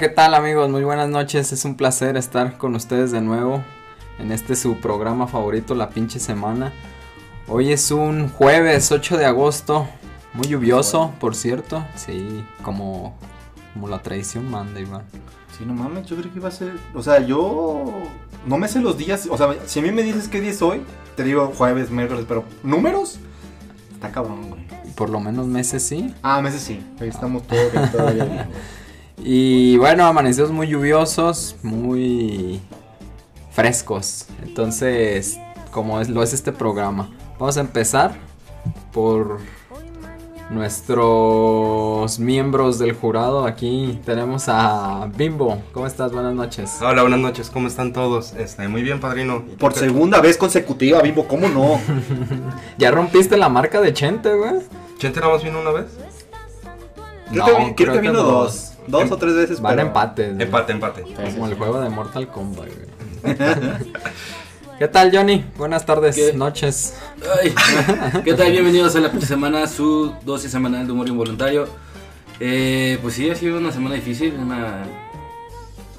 ¿qué tal amigos? Muy buenas noches, es un placer estar con ustedes de nuevo en este su programa favorito, La pinche semana. Hoy es un jueves 8 de agosto, muy lluvioso, por cierto, sí, como, como la tradición manda, Iván. Sí, no mames, yo creo que iba a ser. O sea, yo no me sé los días. O sea, si a mí me dices qué día es hoy, te digo jueves, miércoles, pero números, está cabrón, güey. Por lo menos meses sí. Ah, meses sí. Ahí estamos todos bien, todavía bien, güey. Y bueno, amanecidos muy lluviosos, muy frescos. Entonces, como es, lo es este programa. Vamos a empezar por nuestros miembros del jurado. Aquí tenemos a Bimbo. ¿Cómo estás? Buenas noches. Hola, buenas noches, ¿cómo están todos? Este, muy bien, padrino. ¿Y Por segunda vez consecutiva, Bimbo, ¿cómo no? Ya rompiste la marca de Chente, güey. ¿Chente nada más vino una vez? Creo, No, creo que vino dos. Dos Em- o tres veces. Van pero- empates. güey. Empate, empate. Como el juego de Mortal Kombat, güey. ¿Qué tal, Johnny? Buenas tardes, ¿Qué? noches. Ay, ¿Qué tal? Bienvenidos a la semana, su dosis semanal de humor involuntario. Eh, pues sí, ha sido una semana difícil. Una...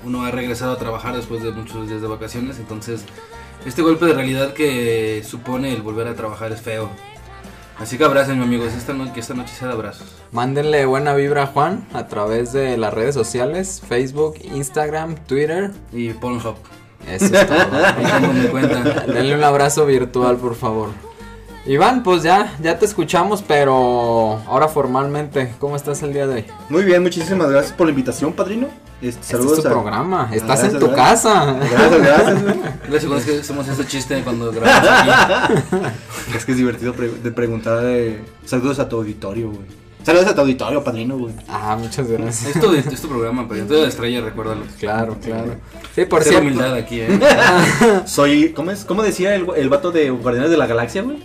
Uno ha regresado a trabajar después de muchos días de vacaciones, entonces este golpe de realidad que supone el volver a trabajar es feo. Así que abrácenme amigos, esta no- que esta noche sea de abrazos. Mándenle buena vibra a Juan a través de las redes sociales, Facebook, Instagram, Twitter. Y Pornhub, Eso es todo. cuenta. Denle un abrazo virtual, por favor. Iván, pues ya, ya te escuchamos, pero ahora formalmente, ¿cómo estás el día de hoy? Muy bien, muchísimas gracias por la invitación, padrino. Este, Este saludos es tu a- programa, estás gracias, en tu gracias. casa. Gracias, gracias, güey. Gracias, con es que hacemos ese chiste cuando grabamos aquí. Es que es divertido pre- de preguntar de saludos a tu auditorio, güey. Saludos a tu auditorio, padrino, güey. Ah, muchas gracias. Esto es tu programa, pero tú de la estrella, recuérdalo. Claro, claro. Sí, por cierto. humildad aquí, eh. Soy, ¿cómo es? ¿Cómo decía el, el vato de Guardianes de la Galaxia, güey?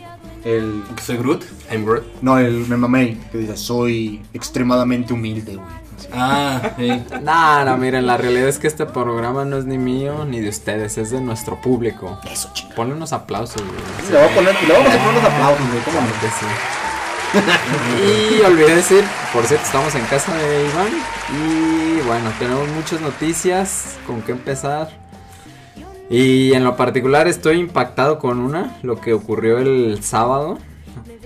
El, Soy Groot. I'm Groot. no, el me que dice, soy extremadamente humilde, güey. Ah, sí. No, no, miren, la realidad es que este programa no es ni mío ni de ustedes, es de nuestro público. Eso, chinga. Ponle unos aplausos, güey. Le voy a poner, le vamos a poner unos aplausos, güey, ¿cómo no? Que sí. y olvidé decir, por cierto, estamos en casa de Iván. Y bueno, tenemos muchas noticias con qué empezar. Y en lo particular estoy impactado con una, lo que ocurrió el sábado,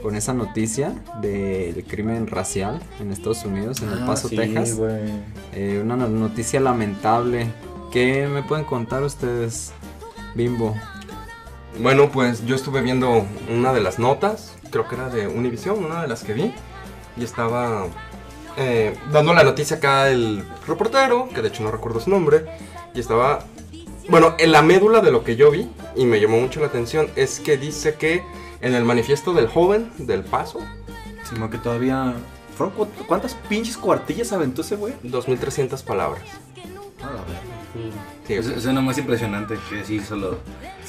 con esa noticia del crimen racial en Estados Unidos, en El Ah, Paso, sí, Texas. Eh, una no- noticia lamentable. ¿Qué me pueden contar ustedes, Bimbo? Bueno, pues yo estuve viendo una de las notas, creo que era de Univision, una de las que vi, y estaba eh, dando la noticia acá el reportero, que de hecho no recuerdo su nombre, y estaba, bueno, en la médula de lo que yo vi, y me llamó mucho la atención, es que dice que en el manifiesto del joven del paso, Sino que todavía... ¿Fueron cu- ¿Cuántas pinches cuartillas aventó ese güey? 2.300 palabras. A la verga. Sí, o Es, sea, es impresionante que decir solo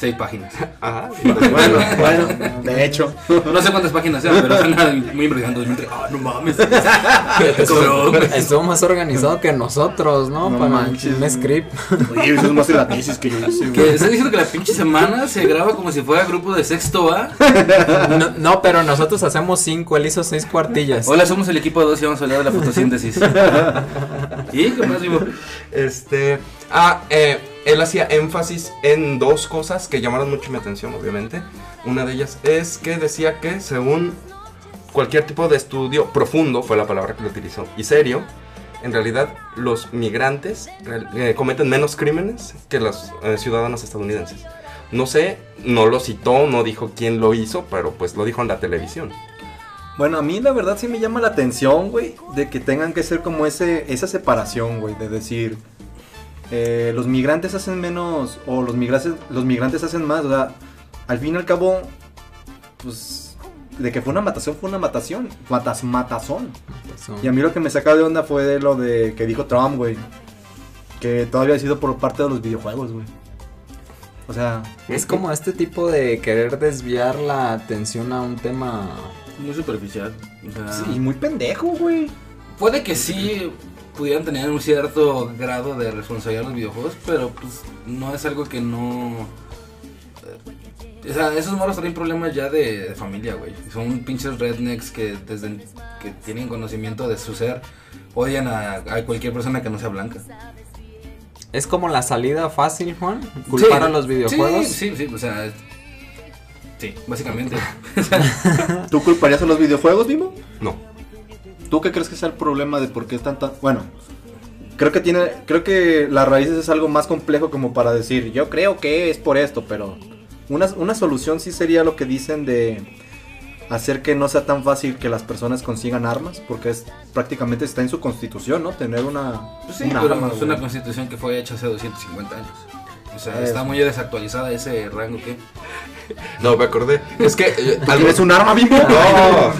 seis páginas. ajá, Bueno, bueno, de hecho. No sé cuántas páginas sean, pero suena muy impresionante. 2003. Ah, no mames. Cabrón. Estuvo más organizado que nosotros, ¿no? No Para manches, un script. Oye, eso es más de la tesis que yo hice, Que güey. estás diciendo que la pinche semana se graba como si fuera grupo de sexto A. No, no, pero nosotros hacemos cinco, él hizo seis cuartillas. Hola, somos el equipo 2 y vamos a hablar de la fotosíntesis. ¿Y qué más, vivo? Este. Ah, eh, él hacía énfasis en dos cosas que llamaron mucho mi atención, obviamente. Una de ellas es que decía que, según cualquier tipo de estudio profundo, fue la palabra que lo utilizó, y serio, en realidad los migrantes eh, cometen menos crímenes que los eh, ciudadanos estadounidenses. No sé, no lo citó, no dijo quién lo hizo, pero pues lo dijo en la televisión. Bueno, a mí la verdad sí me llama la atención, güey, de que tengan que ser como ese, esa separación, güey, de decir, eh, los migrantes hacen menos, o los migrantes, los migrantes hacen más, o sea, al fin y al cabo, pues, de que fue una matación, fue una matación, matas, matazón. Y a mí lo que me saca de onda fue de lo de que dijo Trump, güey, que todavía ha sido por parte de los videojuegos, güey. O sea, Es como este tipo de querer desviar la atención a un tema. Muy superficial. O sea, y muy pendejo, güey. Puede que sí pudieran tener un cierto grado de responsabilidad los videojuegos, pero pues no es algo que no... eh, O sea, esos morros traen problemas ya de, de familia, güey. Son pinches rednecks que desde que tienen conocimiento de su ser odian a, a cualquier persona que no sea blanca. Es como la salida fácil, Juan. Culpar Sí, a los videojuegos. Sí, sí, sí, o sea. Sí, básicamente. ¿Tú culparías a los videojuegos, Mimo? No. ¿Tú qué crees que sea el problema de por qué están tan... Bueno, creo que tiene... Creo que las raíces es algo más complejo como para decir, yo creo que es por esto, pero... Una, una solución sí sería lo que dicen de hacer que no sea tan fácil que las personas consigan armas, porque es prácticamente está en su constitución, ¿no? Tener una, Pues sí, una pero arma, es una constitución que fue hecha hace 250 años. O sea, está muy desactualizada ese rango que. No, me acordé. Es que. eh, ¿Tú algo- ¿Tienes un arma, Mimo? No.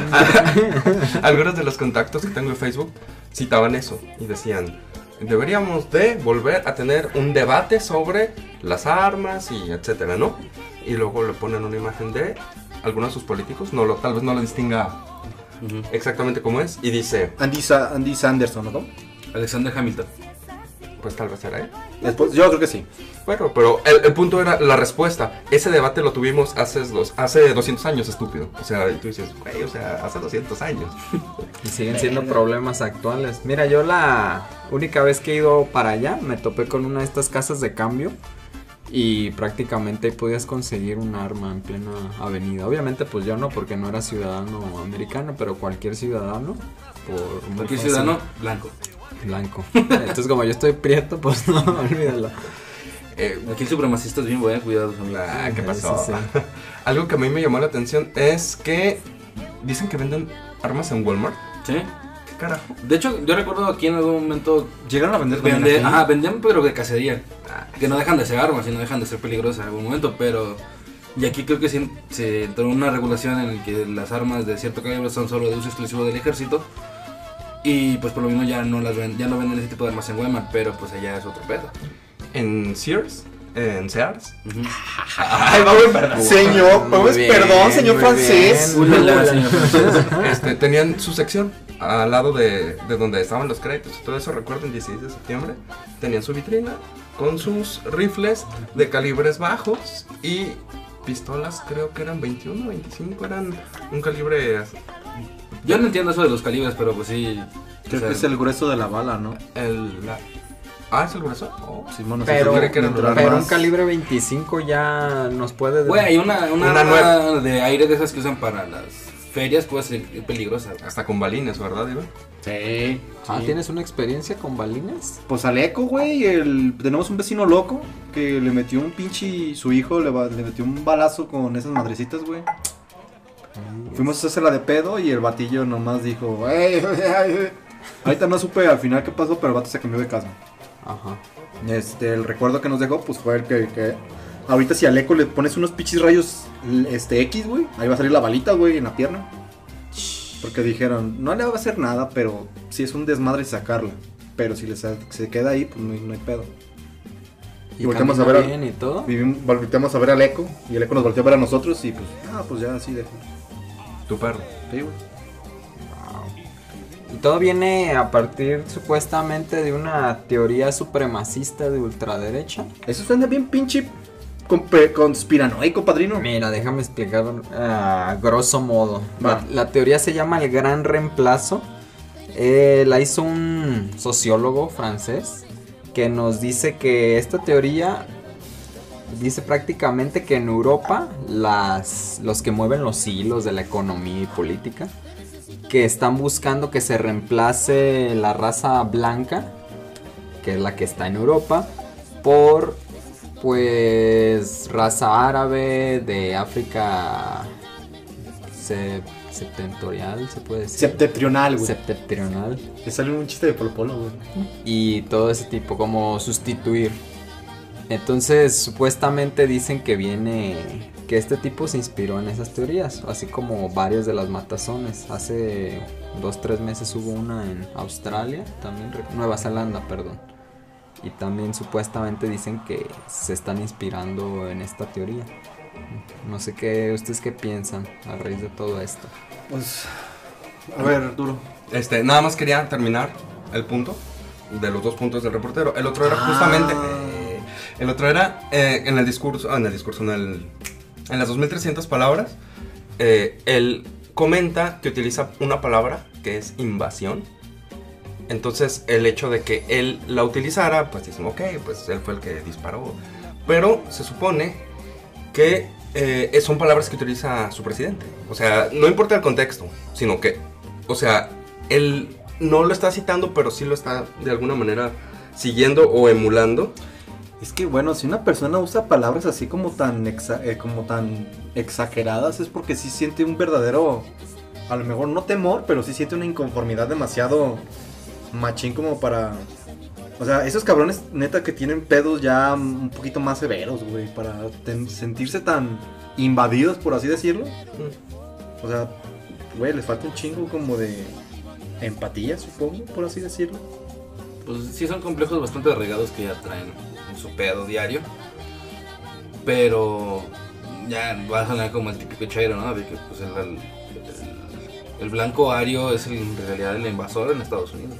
Algunos de los contactos que tengo en Facebook citaban eso y decían, deberíamos de volver a tener un debate sobre las armas y etcétera, ¿no? Y luego le ponen una imagen de algunos de sus políticos, no lo, tal vez no lo distinga exactamente como es, y dice, Andy, Sa- Andy Sanderson, ¿no? Alexander Hamilton. pues tal vez era él. Después, yo creo que sí. Bueno, pero el, el punto era la respuesta. Ese debate lo tuvimos hace, dos, hace 200 años, estúpido. O sea, y tú dices, güey, o sea, hace 200 años. Y siguen siendo problemas actuales. Mira, yo la única vez que he ido para allá me topé con una de estas casas de cambio y prácticamente ahí podías conseguir un arma en plena avenida. Obviamente pues yo no porque no era ciudadano americano, pero cualquier ciudadano por Cualquier ciudadano blanco. Blanco. Entonces como yo estoy prieto, pues no, olvídalo. Eh, Aquí el supremacista es bien bueno, cuidado, ah, ¿qué pasó? sí, sí. Algo que a mí me llamó la atención es que dicen que venden armas en Walmart. Sí. ¿Qué carajo? De hecho, yo recuerdo aquí en algún momento Llegaron a vender aquí. ajá, vendían pero de cacería. Ah, Que no dejan de ser armas y no dejan de ser peligrosas en algún momento, pero... Y aquí creo que sí, se entró una regulación en el que las armas de cierto calibre son solo de uso exclusivo del ejército. Y pues por lo mismo ya no las ven- ya no venden ese tipo de armas en Walmart, pero pues allá es otro pedo. En Sears, en Sears. Ay, va, güey, perdón. Señor, pues, bien, perdón, señor francés. bien. Ulala, señor francés. Este, tenían su sección al lado de, de donde estaban los créditos y todo eso, recuerdo, el 16 de septiembre. Tenían su vitrina con sus rifles de calibres bajos y pistolas, creo que eran 21, 25, eran un calibre... Yo no entiendo eso de los calibres, pero pues sí. o Creo sea, que es el grueso de la bala, ¿no? El, la- ah, ¿es el grueso? Oh. Simón, no sé Pero, si creo que pero un calibre 25 ya nos puede... Güey, hay una, una, Una arma de aire de esas que usan para las ferias, puede ser peligrosa. Hasta con balines, ¿verdad, Iván? Sí. Ah, sí. ¿tienes una experiencia con balines? Pues al eco, güey, el... tenemos un vecino loco que le metió un pinche... Su hijo le, va- le metió un balazo con esas madrecitas, güey. Fuimos a hacerla de pedo y el batillo nomás dijo, "Ey, ay, ay". Ahorita no supe al final qué pasó, pero el vato se cambió de casa. Ajá. Este, el recuerdo que nos dejó, pues fue el que, que ahorita si al eco le pones unos pinches rayos este X, güey, ahí va a salir la balita, güey, en la pierna. Porque dijeron, no le va a hacer nada, pero si es un desmadre sacarla. Pero si le sa- se queda ahí, pues no hay, no hay pedo. ¿Y, Y volteamos a ver al- bien y todo? Vivimos, volteamos a ver al eco y el eco nos volteó a ver a nosotros y pues, ah, pues ya así de. Tu perro. Sí, güey. Y todo viene a partir supuestamente de una teoría supremacista de ultraderecha. Eso suena bien pinche conspiranoico, padrino. Mira, déjame explicar a grosso modo. La teoría se llama el gran reemplazo. Eh, la hizo un sociólogo francés que nos dice que esta teoría dice prácticamente que en Europa las, los que mueven los hilos de la economía y política que están buscando que se reemplace la raza blanca, que es la que está en Europa, por pues raza árabe de África se- septentrional, se puede decir. Septentrional, güey. Septentrional. Le sale un chiste de Polo Polo, güey. y todo ese tipo, como sustituir. Entonces, supuestamente dicen que viene, que este tipo se inspiró en esas teorías, así como varias de las matazones. Hace dos, tres meses hubo una en Australia, también, Nueva Zelanda, perdón. Y también supuestamente dicen que se están inspirando en esta teoría. No sé qué, ustedes qué piensan a raíz de todo esto. Pues. A ver, duro. Este, nada más quería terminar el punto de los dos puntos del reportero. El otro era justamente. El otro era eh, en el discurso. ah, en el discurso, en el en las 2300 palabras, eh, él comenta que utiliza una palabra que es invasión. Entonces, el hecho de que él la utilizara, pues dicen, ok, pues él fue el que disparó. Pero se supone que eh, son palabras que utiliza su presidente. O sea, no importa el contexto, sino que, o sea, él no lo está citando, pero sí lo está de alguna manera siguiendo o emulando. Es que bueno, si una persona usa palabras así como tan, exa- eh, como tan exageradas es porque sí siente un verdadero, a lo mejor no temor, pero sí siente una inconformidad demasiado machín como para... O sea, esos cabrones neta que tienen pedos ya un poquito más severos, güey, para sentirse tan invadidos, por así decirlo. O sea, güey, les falta un chingo como de empatía, supongo, por así decirlo. Pues sí son complejos bastante arraigados que ya traen en su pedo diario. Pero ya va a sonar como el típico chairo, ¿no? De que pues el, el- el blanco ario es el- en realidad el invasor en Estados Unidos.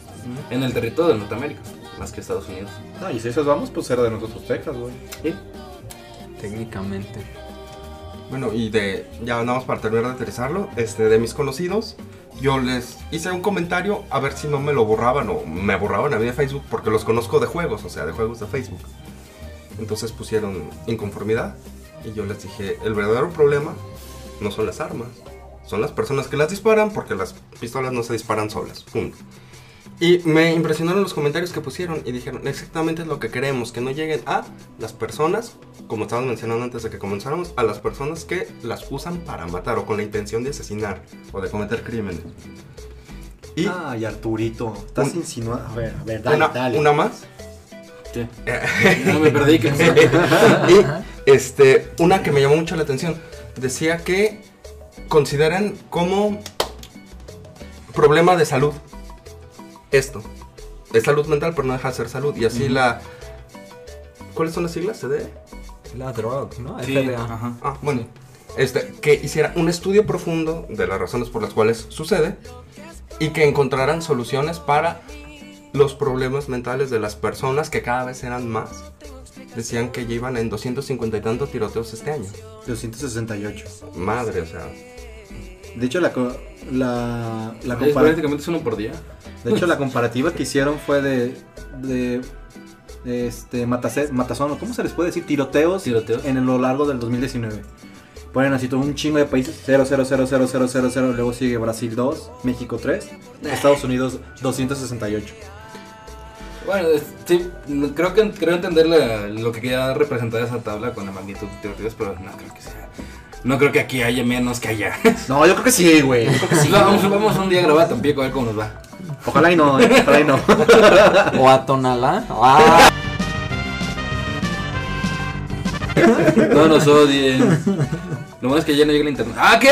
En el territorio de Norteamérica, más que Estados Unidos. Ah, y si esos vamos, pues era de nosotros Texas, güey. Técnicamente. Bueno, y de, ya nada más para terminar de aterrizarlo, este, de mis conocidos, yo les hice un comentario a ver si no me lo borraban o me borraban a mí de Facebook, porque los conozco de juegos, o sea, de juegos de Facebook. Entonces pusieron inconformidad y yo les dije, el verdadero problema no son las armas, son las personas que las disparan porque las pistolas no se disparan solas. Punto. Y me impresionaron los comentarios que pusieron y dijeron exactamente lo que queremos, que no lleguen a las personas, como estaban mencionando antes de que comenzáramos, a las personas que las usan para matar o con la intención de asesinar o de cometer crímenes. Y Ay, Arturito, estás Un- insinuando. A ver, a ver, dale, una, dale. una más. ¿Qué? No me perdí. ¿qué pasó? y este, una que me llamó mucho la atención, decía que consideran como problema de salud esto. Es salud mental, pero no deja de ser salud. Y así la... ¿Cuáles son las siglas? ¿CD? La drug, ¿no? Sí, FDA. ajá. Ah, bueno. Este, que hiciera un estudio profundo de las razones por las cuales sucede y que encontraran soluciones para los problemas mentales de las personas que cada vez eran más. Decían que ya iban en 250 y tantos tiroteos este año. 268. Madre, o sea. De hecho, la, co- la, la, prácticamente es uno por día. de hecho, la comparativa que hicieron fue de, de, este, matase- matazón, ¿cómo se les puede decir? Tiroteos, Tiroteos. en lo largo del 2019. Ponen así todo un chingo de países, 0, 0, 0, 0, 0, 0, 0, luego sigue Brasil 2, México 3, Estados Unidos 268. Bueno, sí, no- creo que creo entender la- lo que quería representar esa tabla con la magnitud de tiroteos, pero no creo que sea. No creo que aquí haya menos que allá. No, yo creo que sí, güey. sí. vamos, vamos un día a grabar a Tampico a ver cómo nos va. Ojalá y no, eh, ojalá y no. O a Tonalá. Ah, No nos odien. Lo bueno es que ya no llega el internet. ¡Ah, qué!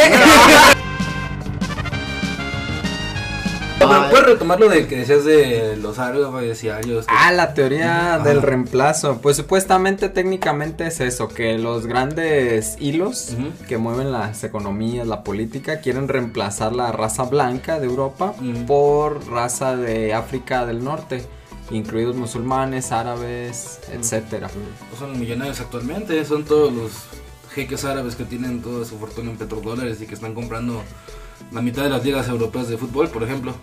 Pero puedes retomar lo de que decías de los árabes y arios. que- Ah, la teoría del reemplazo. Pues supuestamente técnicamente es eso, que los grandes hilos que mueven las economías, la política, quieren reemplazar la raza blanca de Europa por raza de África del Norte, incluidos musulmanes, árabes, etcétera. Pues son millonarios actualmente, son todos los jeques árabes que tienen toda su fortuna en petrodólares y que están comprando la mitad de las ligas europeas de fútbol, por ejemplo.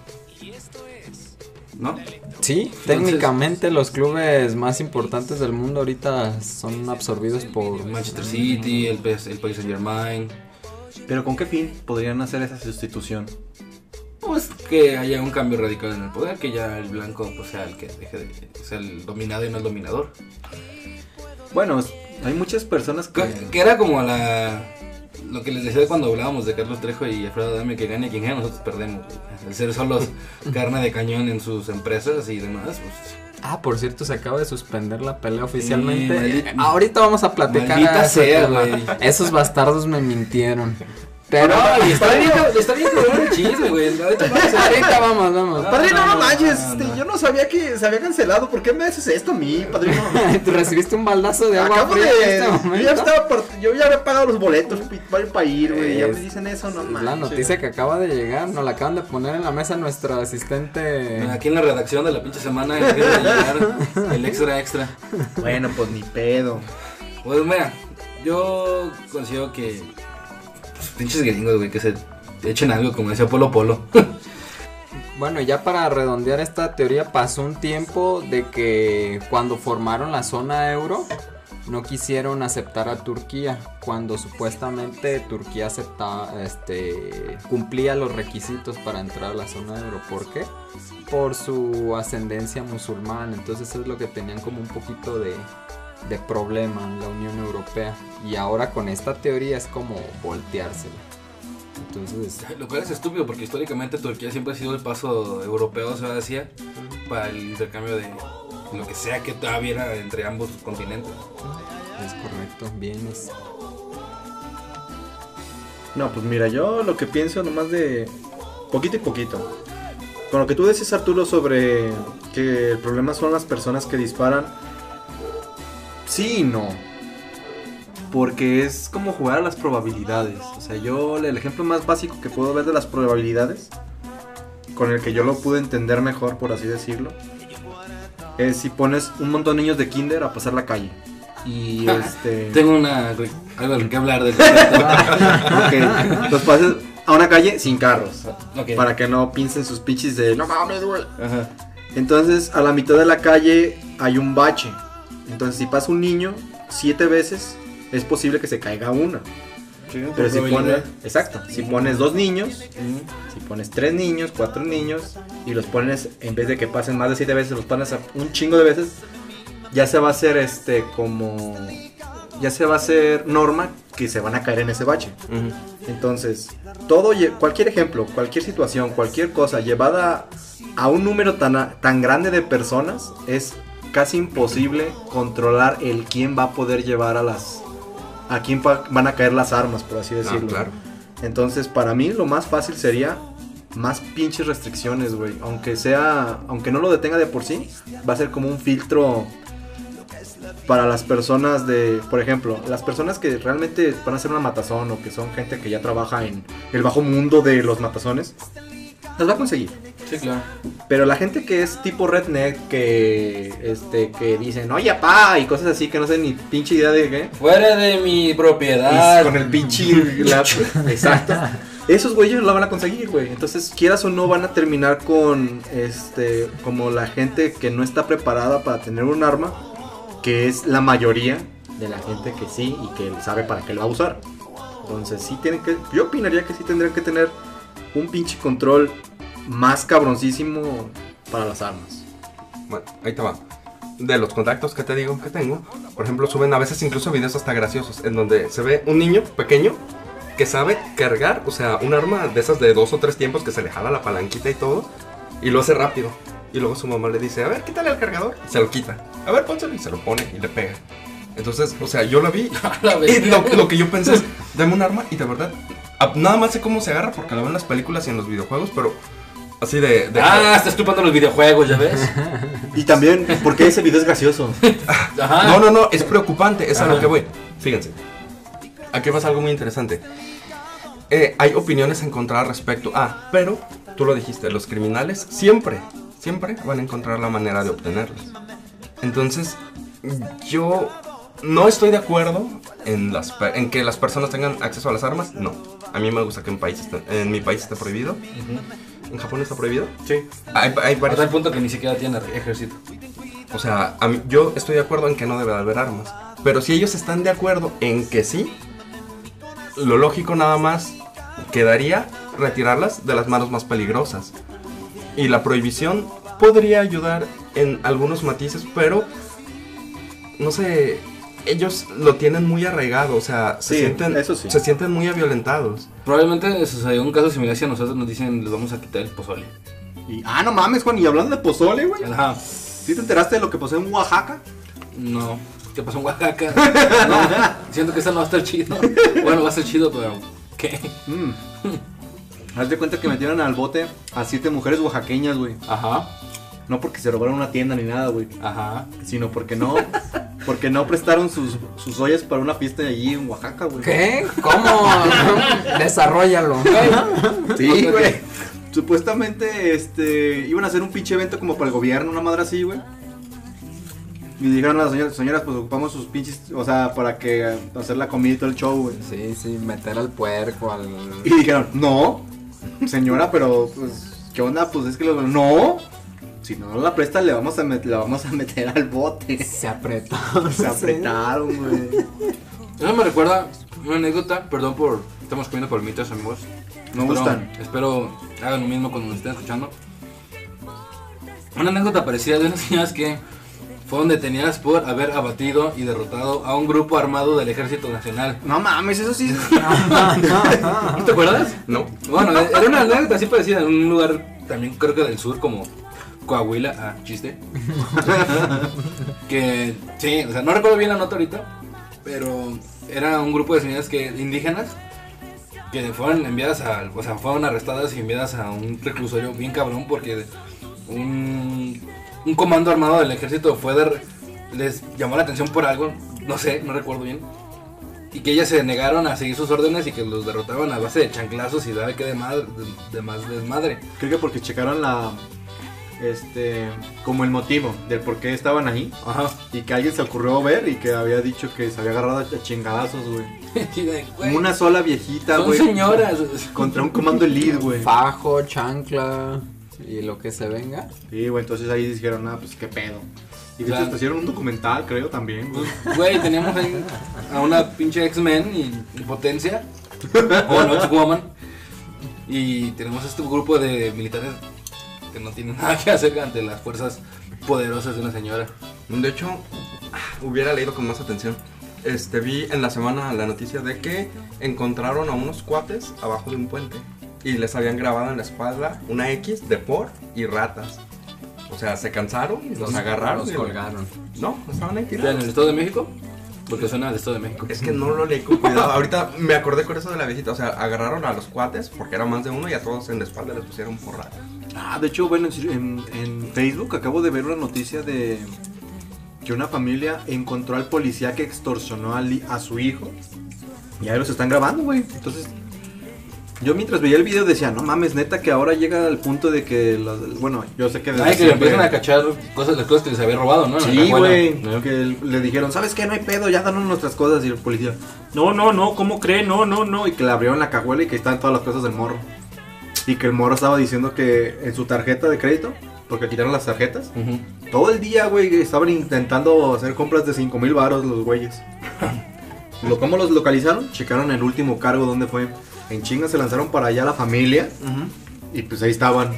¿No? Sí, técnicamente los clubes más importantes del mundo ahorita son absorbidos por Manchester City, el, PS el Paris Saint Germain. Pero ¿con qué fin podrían hacer esa sustitución? Pues que haya un cambio radical en el poder, que ya el blanco pues, sea el que deje de ser el dominado y no el dominador. Bueno, hay muchas personas que... Que, que era como la lo que les decía cuando hablábamos de Carlos Trejo y Alfredo Adame, que gane quien gane, nosotros perdemos. güey. El ser solos carne de cañón en sus empresas y demás, pues Ah, por cierto, se acaba de suspender la pelea oficialmente. Ahorita vamos a platicar. Ese sea. Esos bastardos me mintieron. Pero No, y está bien, está bien cabrón el chisme, güey. Ahorita vamos ahorita vamos, vamos. Padrino, no, manches, este, yo no sabía que se había cancelado. ¿Por qué me haces esto a mí, padrino? Tú recibiste un baldazo de agua Acabo fría de. en este yo, ya estaba por- yo ya había pagado los boletos para ir, güey. Ya me dicen eso, no Es manches. la noticia que acaba de llegar, nos la acaban de poner en la mesa nuestro asistente. Aquí en la redacción de la pinche semana llegar el extra extra. Bueno, pues ni pedo. Pues mira, yo considero que. Pinches gringos, güey, que se echen algo, como decía Polo Polo. Bueno, ya para redondear esta teoría, pasó un tiempo de que cuando formaron la zona euro, no quisieron aceptar a Turquía, cuando supuestamente Turquía aceptaba, este, cumplía los requisitos para entrar a la zona euro. ¿Por qué? Por su ascendencia musulmana. Entonces es lo que tenían como un poquito de, de problema en la Unión Europea. Y ahora con esta teoría es como volteársela. Entonces, Lo cual es estúpido porque históricamente Turquía siempre ha sido el paso europeo hacia Asia para el intercambio de lo que sea que todavía era entre ambos continentes. es correcto, bienes. No, pues mira, yo lo que pienso nomás de poquito y poquito. Con lo que tú decís, Arturo, sobre que el problema son las personas que disparan. Sí y no. Porque es como jugar a las probabilidades. O sea, yo el ejemplo más básico que puedo ver de las probabilidades, con el que yo lo pude entender mejor, por así decirlo, es si pones un montón de niños de kinder a pasar la calle. Y este... Tengo una, algo que hablar de Ok, los pases a una calle sin carros. Ok. Para que no piensen sus pinches de no mames, güey. Entonces, a la mitad de la calle hay un bache. Entonces, si pasa un niño siete veces, es posible que se caiga una. Pero si pones, exacto, si pones dos niños, si pones tres niños, cuatro niños, y los pones, en vez de que pasen más de siete veces, los pones a un chingo de veces, ya se va a hacer este como. Ya se va a hacer norma que se van a caer en ese bache. Entonces, todo, cualquier ejemplo, cualquier situación, cualquier cosa llevada a un número tan, tan grande de personas, es casi imposible controlar el quién va a poder llevar a las. a quién va- van a caer las armas, por así Ah, decirlo. claro. Entonces, para mí lo más fácil sería más pinches restricciones, güey. Aunque sea, aunque no lo detenga de por sí, va a ser como un filtro para las personas de, por ejemplo, las personas que realmente van a hacer una matazón o que son gente que ya trabaja en el bajo mundo de los matazones, las va a conseguir. Sí, claro. Pero la gente que es tipo redneck, que este que dicen, oye, pa, y cosas así que no sé ni pinche idea de qué. Fuera de mi propiedad. Y con el pinche la- Exacto. Esos güeyes lo van a conseguir, güey. Entonces, quieras o no, van a terminar con este. Como la gente que no está preparada para tener un arma. Que es la mayoría de la gente que sí y que sabe para qué lo va a usar. Entonces, sí tienen que. Yo opinaría que sí tendrían que tener un pinche control más cabroncísimo para las armas. Bueno, ahí te va. De los contactos que te digo que tengo, por ejemplo, suben a veces incluso videos hasta graciosos en donde se ve un niño pequeño que sabe cargar, o sea, un arma de esas de dos o tres tiempos que se le jala la palanquita y todo, y lo hace rápido. Y luego su mamá le dice, a ver, quítale el cargador. Y se lo quita. A ver, pónselo y se lo pone y le pega. Entonces, o sea, yo lo vi La y lo, lo que yo pensé es, dame un arma y de verdad, nada más sé cómo se agarra porque lo veo en las películas y en los videojuegos, pero así de... de Ah, estás chupando los videojuegos, ¿ya ves? Y también, porque ese video es gracioso. Ajá. No, no, no, es preocupante, es a lo que voy. Fíjense, aquí pasa algo muy interesante. Eh, hay opiniones encontradas respecto. Ah, pero tú lo dijiste, los criminales siempre, siempre van a encontrar la manera de obtenerlos. Entonces, yo no estoy de acuerdo en, las, en que las personas tengan acceso a las armas. No, a mí me gusta que en, país en mi país esté prohibido. ¿En Japón está prohibido? Sí. Hay, hay A varios tal punto que ni siquiera tiene ejército. o sea, a mí- yo estoy de acuerdo en que no debe de haber armas. Pero si ellos están de acuerdo en que sí, lo lógico nada más quedaría retirarlas de las manos más peligrosas. Y la prohibición podría ayudar en algunos matices, pero no sé, ellos lo tienen muy arraigado, o sea, se Sí, sienten eso sí. se sienten muy violentados. Probablemente sucedió un caso similar si a nosotros nos dicen les vamos a quitar el pozole. Y, ah, no mames, Juan, y hablando de pozole, güey. Ajá. ¿Sí te enteraste de lo que pasó en Oaxaca? No. ¿Qué pasó en Oaxaca? No. Siento que esta no va a estar chido. Bueno, va a estar chido, pero. ¿Qué? Mm. Haz de cuenta que metieron al bote a siete mujeres oaxaqueñas, güey. Ajá. No porque se robaron una tienda ni nada, güey. Ajá. Sino porque no, porque no prestaron sus, sus ollas para una fiesta allí en Oaxaca, güey. ¿Qué? ¿Cómo? Desarrollalo. Sí, güey. Supuestamente, este, iban a hacer un pinche evento como para el gobierno, una madre así, güey. Y dijeron a las señoras, señoras, pues ocupamos sus pinches, o sea, para que hacer la comida y todo el show, güey. Sí, sí, meter al puerco, al... Y dijeron, no, señora, pero pues, ¿qué onda? Pues es que los... No, si no nos la presta le vamos a, met- la vamos a meter al bote. Se apretó. Se apretaron, güey. Eso me recuerda una anécdota, perdón por... Estamos comiendo palmitas, amigos. Me Espero- gustan. Espero hagan lo mismo cuando nos estén escuchando. Una anécdota parecida de unas señoras que fueron detenidas por haber abatido y derrotado a un grupo armado del Ejército Nacional. No mames, eso sí. ¿No te acuerdas? No. Bueno, era una anécdota así parecida en un lugar también creo que del sur como Coahuila, ah, chiste. que sí, o sea, no recuerdo bien la nota ahorita, pero era un grupo de señoras que indígenas que fueron enviadas a, o sea, fueron arrestadas y enviadas a un reclusorio bien cabrón porque un, un comando armado del ejército fue les llamó la atención por algo, no sé, no recuerdo bien. Y que ellas se negaron a seguir sus órdenes y que los derrotaban a base de chanclazos y de qué de, madre, de, de más desmadre. Creo que porque checaron la. Este. Como el motivo del por qué estaban ahí. Ajá. Y que alguien se ocurrió ver y que había dicho que se había agarrado a chingadazos, güey. Una sola viejita, son güey. señoras. Contra un comando elite, güey. Fajo, chancla y lo que se venga. Sí, güey, entonces ahí dijeron, ah, pues qué pedo. Y de hecho hicieron un documental, creo, también, güey. Güey, teníamos ahí a una pinche X-Men y, y potencia. O Noche Woman. Y tenemos este grupo de militares que no tienen nada que hacer ante las fuerzas poderosas de una señora. De hecho, hubiera leído con más atención. Este, vi en la semana la noticia de que encontraron a unos cuates abajo de un puente y les habían grabado en la espalda una X de por y ratas. O sea, se cansaron, los agarraron. Los y- colgaron. No, estaban ahí ¿En tirados. el Estado de México? Porque suena al Estado de México. Es que no lo leí con cuidado. Ahorita me acordé con eso de la viejita. O sea, agarraron a los cuates porque era más de uno y a todos en la espalda les pusieron por ratas. Ah, de hecho, bueno, en, en Facebook acabo de ver una noticia de que una familia encontró al policía que extorsionó a, su hijo. Y ahí los están grabando, güey. Entonces, yo mientras veía el video decía, no mames, neta que ahora llega al punto de que, los- bueno, yo sé que... Ay, que le siempre- empiezan a cachar cosas, las cosas que les había robado, ¿no? Sí, güey. ¿no? Que le dijeron, ¿sabes qué? No hay pedo, ya danos nuestras cosas. Y el policía, no, no, no, ¿cómo cree? No, no, no. Y que le abrieron la cajuela y que estaban todas las cosas del morro. Y que el morro estaba diciendo que en su tarjeta de crédito, porque quitaron las tarjetas, todo el día, güey, estaban intentando hacer compras de 5 mil baros los güeyes. Lo, ¿Cómo los localizaron? Checaron el último cargo, ¿dónde fue? En chinga se lanzaron para allá la familia. Y pues ahí estaban.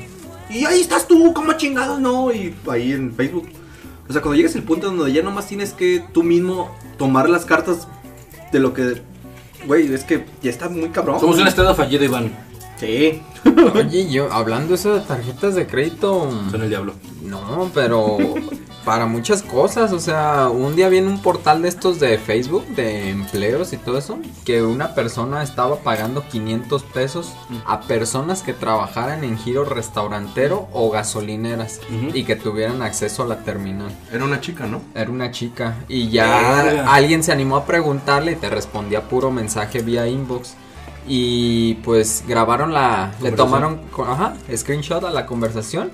Y ahí estás tú, ¿cómo chingados no? Y ahí en Facebook. O sea, cuando llegas al punto donde ya nomás tienes que tú mismo tomar las cartas de lo que. Güey, es que ya está muy cabrón. Somos güey. un estado fallido, Iván. Sí. Oye, yo hablando eso de tarjetas de crédito. Son el diablo. No, pero para muchas cosas, o sea, un día vi en un portal de estos de Facebook, de empleos y todo eso, que una persona estaba pagando 500 pesos a personas que trabajaran en giro restaurantero o gasolineras y que tuvieran acceso a la terminal. Era una chica, ¿no? Era una chica y ya alguien se animó a preguntarle y te respondía puro mensaje vía inbox. Y pues grabaron la. Le tomaron ajá, screenshot a la conversación.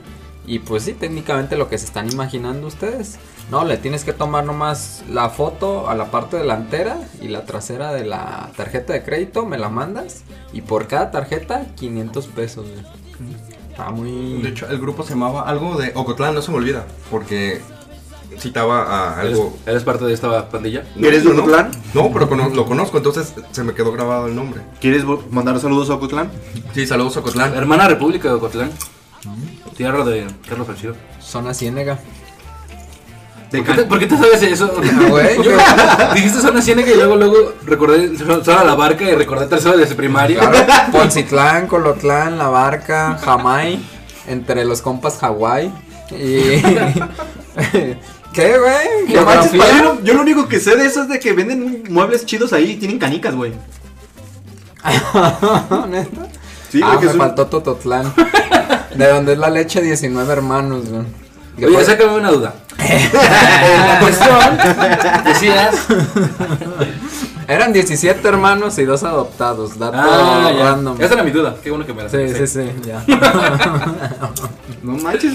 Y pues sí, técnicamente lo que se están imaginando ustedes. No, le tienes que tomar nomás la foto a la parte delantera y la trasera de la tarjeta de crédito, me la mandas. Y por cada tarjeta, 500 pesos. güey. Está muy. De hecho, el grupo se llamaba algo de Ocotlán, no se me olvida, porque citaba a ¿Eres, algo. eres parte de esta pandilla? ¿Eres de Ocotlán? No, pero lo conozco, entonces se me quedó grabado el nombre. ¿Quieres mandar saludos a Ocotlán? Sí, saludos a Ocotlán. Hermana República de Ocotlán. Tierra de Carlos Salcido. Zona Ciénega. De ¿Por qué, te, por qué te sabes eso? güey, Yo- dijiste zona ciénega y luego, luego recordé zona la barca y recordé tercero de primaria. Claro, Poncitlán, Colotlán, La Barca, Jamay, entre los compas Hawái. Y. ¿Qué, güey? Yo, yo lo único que sé de eso es de que venden muebles chidos ahí y tienen canicas, güey. ¿Neta? Sí, ah, me un- faltó Tototlán. De donde es la leche 19 hermanos, güey. Que Oye, por- sácame una duda. la cuestión, decías. Eran 17 hermanos y dos adoptados. Dato Ah, random. Esa era mi duda. Qué bueno que me la Sí, sí, sí, ya. No manches.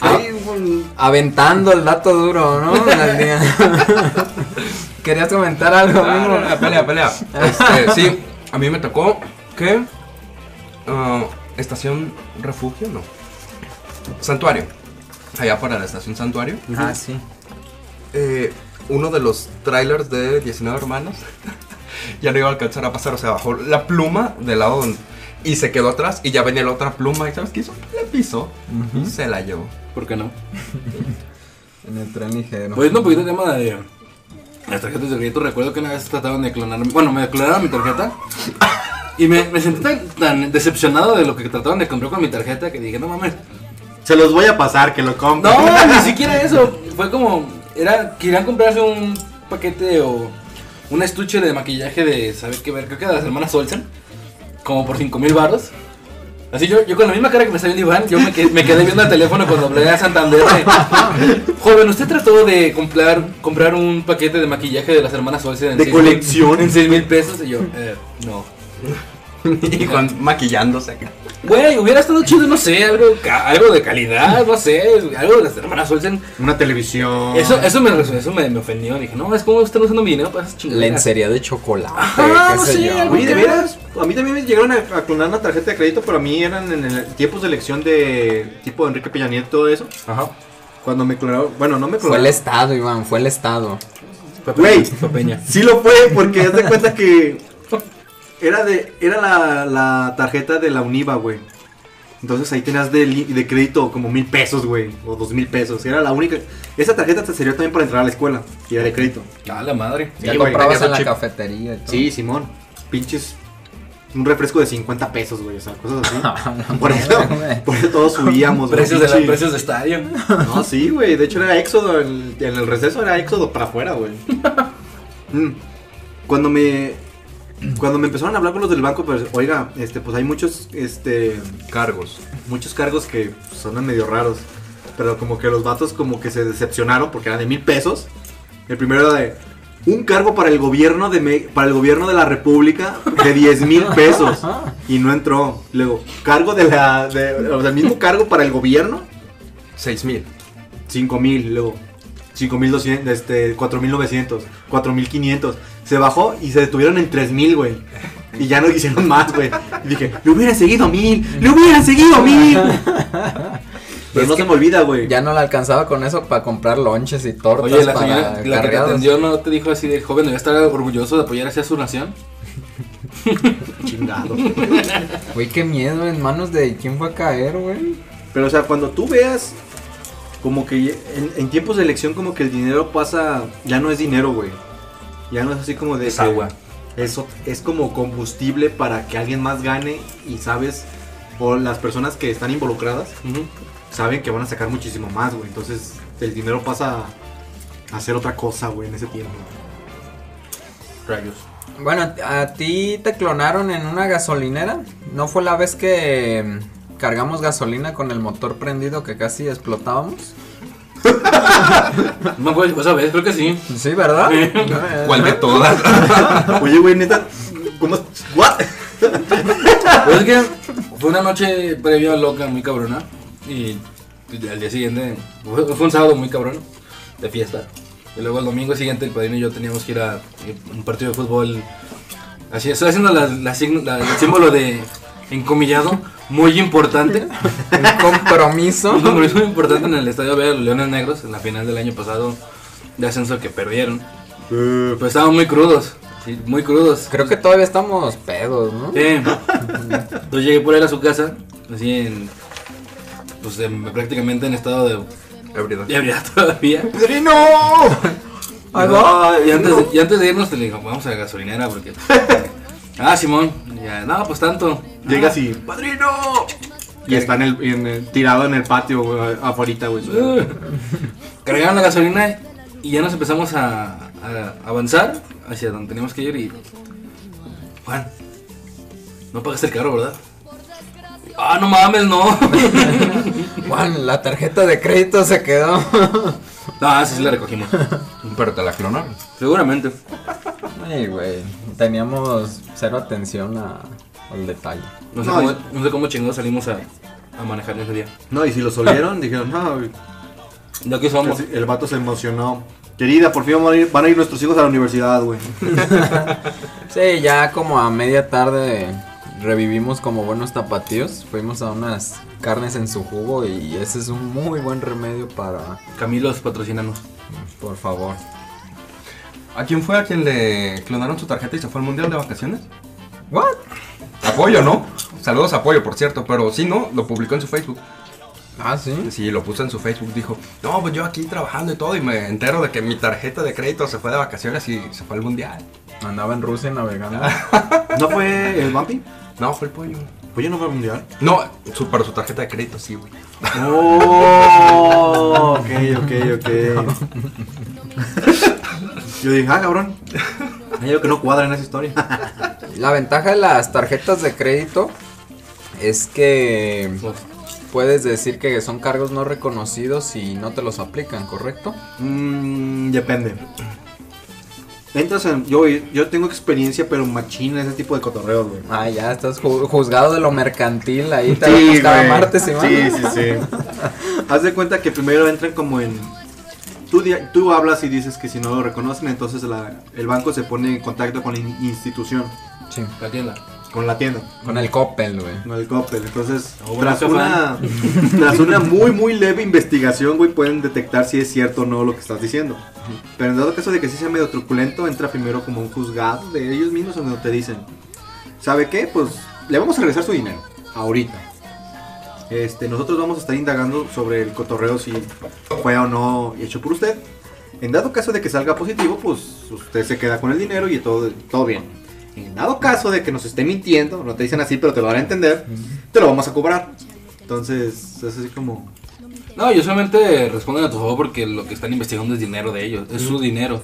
Ahí, un- Aventando el dato duro, ¿no? ¿Querías comentar algo, amigo? Ah, pelea, pelea. Este, sí, a mí me tocó que. ah, estación refugio, no. Santuario. Allá para la estación Santuario. Ah, sí. eh, uno de los trailers de 19 hermanos ya no iba a alcanzar a pasar, o sea, bajó la pluma del lado donde- y se quedó atrás y ya venía la otra pluma y ¿sabes qué hizo? Le pisó y se la llevó. ¿Por qué no? En el tren ligero. Pues un poquito el tema de las tarjetas de crédito. Recuerdo que una vez trataban de clonar. Bueno, me clonaron mi tarjeta. Y me, me sentí tan, tan decepcionado de lo que trataban de comprar con mi tarjeta que dije, no mames. Se los voy a pasar, que lo compren. No, ni siquiera eso. Fue como, era, querían comprarse un paquete o un estuche de maquillaje de, ¿sabes qué ver? Creo que de las hermanas Olsen. Como por 5 mil baros. Así yo, yo con la misma cara que me está viendo Iván, yo me, que- me quedé viendo el teléfono cuando hablé a Santander. de, Joven, ¿usted trató de comprar, comprar un paquete de maquillaje de las hermanas Olsen en ¿De seis mil- colección? en 6 mil pesos? Y yo, eh, no. y con, maquillándose acá. Güey, hubiera estado chido, no sé, algo, ca- algo de calidad, no sé, algo de las hermanas Olsen. Una televisión. Eso, eso, me, eso me, me ofendió. Dije, no, es como están usando mi dinero para esas chingaderas. Lencería de chocolate. Ajá, qué no sé yo. Oye, de veras, a mí también me llegaron a, a clonar una tarjeta de crédito, pero a mí eran en el tiempos de elección de tipo de Enrique Peña Nieto, todo eso. Ajá. Cuando me clonaron, bueno, no me Fue clonaron. el estado, Iván, fue el estado. Güey. Fue Peña. Sí lo fue, porque haz de cuenta que era de era la, la tarjeta de la Univa, güey. Entonces ahí tenías de, de crédito como mil pesos, güey, o dos mil pesos. Era la única. Esa tarjeta te sirvió también para entrar a la escuela y era de crédito. Ah, la madre. Ya Sí, güey, comprabas en la chip. cafetería y todo. Sí, Simón. Pinches. Un refresco de 50 pesos, güey, o sea, cosas así. por, eso, por eso todos subíamos, güey, Precios de, precios de estadio. No, sí, güey. De hecho, era éxodo. En, en el receso era éxodo para afuera, güey. Mm. Cuando me. Cuando me empezaron a hablar con los del banco, pues, oiga, este, pues hay muchos, este, Cargos. muchos cargos que sonan medio raros. Pero como que los vatos como que se decepcionaron porque eran de mil pesos. El primero era de un cargo para el gobierno de Me- para el gobierno de la República de 10 mil pesos. Y no entró. Luego, cargo de la. De, o sea, el mismo cargo para el gobierno 6 mil. 5000, luego 5200, este, 4900, 4500. Se bajó y se detuvieron en 3000, güey. Y ya no hicieron más, güey. Y dije, le hubieran seguido mil, le hubieran seguido mil. Pero Es no se me olvida, güey. Ya no le alcanzaba con eso para comprar lonches y tortas Oye, la para señora, la que te atendió, ¿no te dijo así de joven, debe estar orgulloso de apoyar hacia su nación? Chingado. Güey, qué miedo, en manos de quién fue a caer, güey. Pero, o sea, cuando tú veas como que en, en tiempos de elección, como que el dinero pasa, ya no es dinero, güey. Ya no es así como de. Es que agua. Eso es como combustible para que alguien más gane y sabes, o las personas que están involucradas saben que van a sacar muchísimo más, güey. Entonces el dinero pasa a hacer otra cosa, güey, en ese tiempo. Rayos. Bueno, ¿a ti te clonaron en una gasolinera? ¿No fue la vez que mm, cargamos gasolina con el motor prendido que casi explotábamos? No fue esa vez, creo que sí. Sí, ¿verdad? ¿Cuál de todas? Oye, güey, neta, ¿cómo? ¿What? Pues es que fue una noche previa loca, muy cabrona. Y al día siguiente, fue, fue un sábado muy cabrón, de fiesta. Y luego el domingo siguiente, el padrino y yo teníamos que ir a un partido de fútbol. Así, estoy haciendo la, la signo- la- el símbolo de encomillado, muy importante. Un compromiso. Un compromiso muy importante en el estadio de los Leones Negros, en la final del año pasado de ascenso que perdieron. Pues estaban muy crudos, sí, muy crudos. Creo que todavía estamos pedos, ¿no? Sí. Entonces llegué por él a su casa, así en. Pues en- prácticamente en estado de Ebriedad. ebriedad todavía. ¡Pedrino! No, y antes, y antes de irnos, te le digo, vamos a la gasolinera porque. ah, Simón. Ya, no, pues tanto. Llegas Ah, y, ¡Padrino! Y está en el, en el- tirado en el patio, güey, afuera, güey. Cargaron la gasolina y ya nos empezamos a, a avanzar hacia donde teníamos que ir y... Juan, no pagaste el carro, ¿verdad? Ah, no mames, no. Juan, la tarjeta de crédito se quedó. no, sí, sí la recogimos. Pero te la clonaron. Seguramente. Ay, güey. Teníamos cero atención a- al detalle. No sé, No, cómo, no sé cómo chingados salimos a, a manejar ese día. No, y si lo solieron, dijeron, no, güey. De aquí somos. El vato se emocionó. Querida, por fin van a, ir, van a ir nuestros hijos a la universidad, güey. Sí, ya como a media tarde revivimos como buenos tapatíos. Fuimos a unas carnes en su jugo y ese es un muy buen remedio para, Camilos, patrocinanos. por favor. ¿A quién fue a quien le clonaron su tarjeta y se fue al mundial de vacaciones? ¿What? Apoyo, ¿no? Saludos a Apoyo, por cierto, pero sí, ¿no? Lo publicó en su Facebook. Ah, sí. Sí, lo puso en su Facebook, dijo, no, pues yo aquí trabajando y todo, y me entero de que mi tarjeta de crédito se fue de vacaciones y se fue al mundial. Andaba en Rusia navegando. ¿No fue el Bumpy? No, fue el pollo. Yo no fue al mundial. No, su, pero su tarjeta de crédito sí, güey. Oh, ok, ok, ok. Yo dije, ah, cabrón. Hay algo que no cuadra en esa historia. La ventaja de las tarjetas de crédito es que puedes decir que son cargos no reconocidos y no te los aplican, ¿correcto? Mm, depende. Entras en. Yo, yo tengo experiencia, pero machina ese tipo de cotorreos, güey. Ah, ya estás ju- juzgado de lo mercantil ahí. Te vemos cada güey. martes y Sí, sí, sí. Haz de cuenta que primero entran como en. Tú, tú hablas y dices que si no lo reconocen, entonces la- el banco se pone en contacto con la in- institución, Sí. La tienda. Con la tienda, Con el Coppel, güey. con el Coppel. Entonces, Ah, tras, una, tras una muy, muy leve investigación, güey, pueden detectar si es cierto o no lo que estás diciendo. Pero en dado caso de que sí sea medio truculento, entra primero como un juzgado de ellos mismos donde te dicen, ¿sabe qué? Pues le vamos a regresar su dinero, ahorita. Este, nosotros vamos a estar indagando sobre el cotorreo si fue o no hecho por usted. En dado caso de que salga positivo, pues usted se queda con el dinero y todo, todo bien. En dado caso de que nos esté mintiendo, no te dicen así, pero te lo van a entender, te lo vamos a cobrar. Entonces, es así como... No, yo solamente responden a tu favor porque lo que están investigando es dinero de ellos, es su dinero.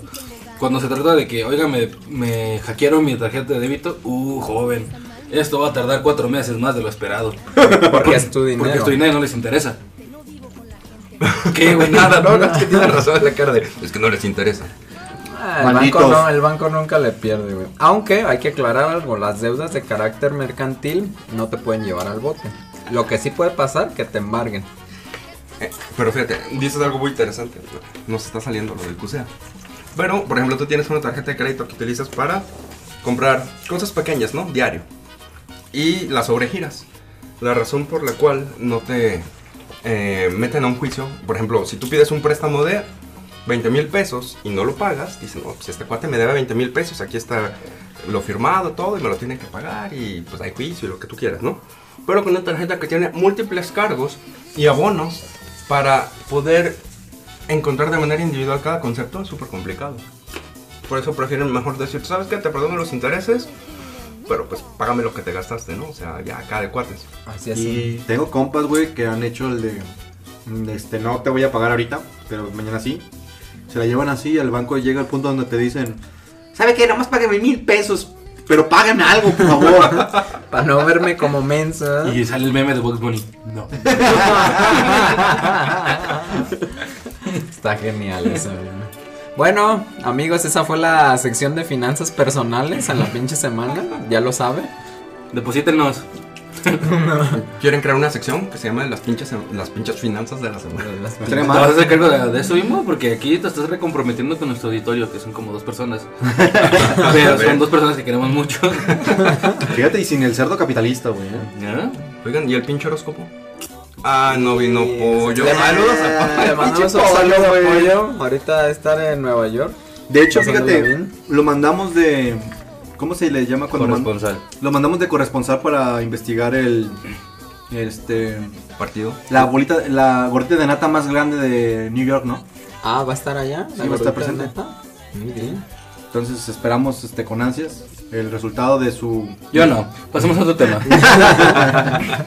Cuando se trata de que, oiga, me, me hackearon mi tarjeta de débito, uh, joven, esto va a tardar cuatro meses más de lo esperado. Porque es tu dinero. Porque es tu dinero y no les interesa. ¿Qué, güey? Nada, no, no, es que tiene razón en la cara de, es que no les interesa. Ah, el, banco no, el banco nunca le pierde, güey. Aunque hay que aclarar algo, las deudas de carácter mercantil no te pueden llevar al bote. Lo que sí puede pasar, que te embarguen. Eh, pero fíjate, dices algo muy interesante. Nos está saliendo lo del CUSEA. Pero, por ejemplo, tú tienes una tarjeta de crédito que utilizas para comprar cosas pequeñas, ¿no? Diario. Y las sobregiras. La razón por la cual no te eh, meten a un juicio, por ejemplo, si tú pides un préstamo de 20 mil pesos y no lo pagas, dicen, no, pues este cuate me debe 20 mil pesos, aquí está lo firmado, todo, y me lo tienen que pagar, y pues hay juicio y lo que tú quieras, ¿no? Pero con una tarjeta que tiene múltiples cargos y abonos para poder encontrar de manera individual cada concepto es súper complicado. Por eso prefieren mejor decir, ¿sabes qué? Te perdono los intereses, pero pues págame lo que te gastaste, ¿no? O sea, ya acá de cuates. Así es. Y tengo compas, güey, que han hecho el de, de, Este, no te voy a pagar ahorita, pero mañana sí. Se la llevan así, al banco llega al punto donde te dicen, ¿sabe qué? Nomás págame mil pesos, pero págame algo, por favor. Para no verme como mensa. Y sale el meme de Bugs Bunny. No. Está genial eso, güey. Bueno, amigos, esa fue la sección de finanzas personales en la pinche semana. Ya lo sabe. Deposítenos. Quieren crear una sección que se llama las pinches, las pinches finanzas de la semana. Las ¿Te vas a hacer cargo de, de eso mismo? Porque aquí te estás recomprometiendo con nuestro auditorio, que son como dos personas. Pero son dos personas que queremos mucho. Fíjate, y sin el cerdo capitalista, güey. ¿eh? Oigan, ¿y el pinche horóscopo? Ah, no vino Sí, pollo. le a mandamos saludo pollo, güey. pollo. Ahorita estar en Nueva York. De hecho, fíjate, lo mandamos de... ¿Cómo se le llama cuando man- Corresponsal. Lo mandamos de corresponsal para investigar el... Este... partido. La bolita, la gordita de nata más grande de New York, ¿no? Ah, ¿va a estar allá? Sí, ¿La va a estar presente. Muy bien. Entonces esperamos este, con ansias el resultado de su... Yo no. Pasemos a otro tema.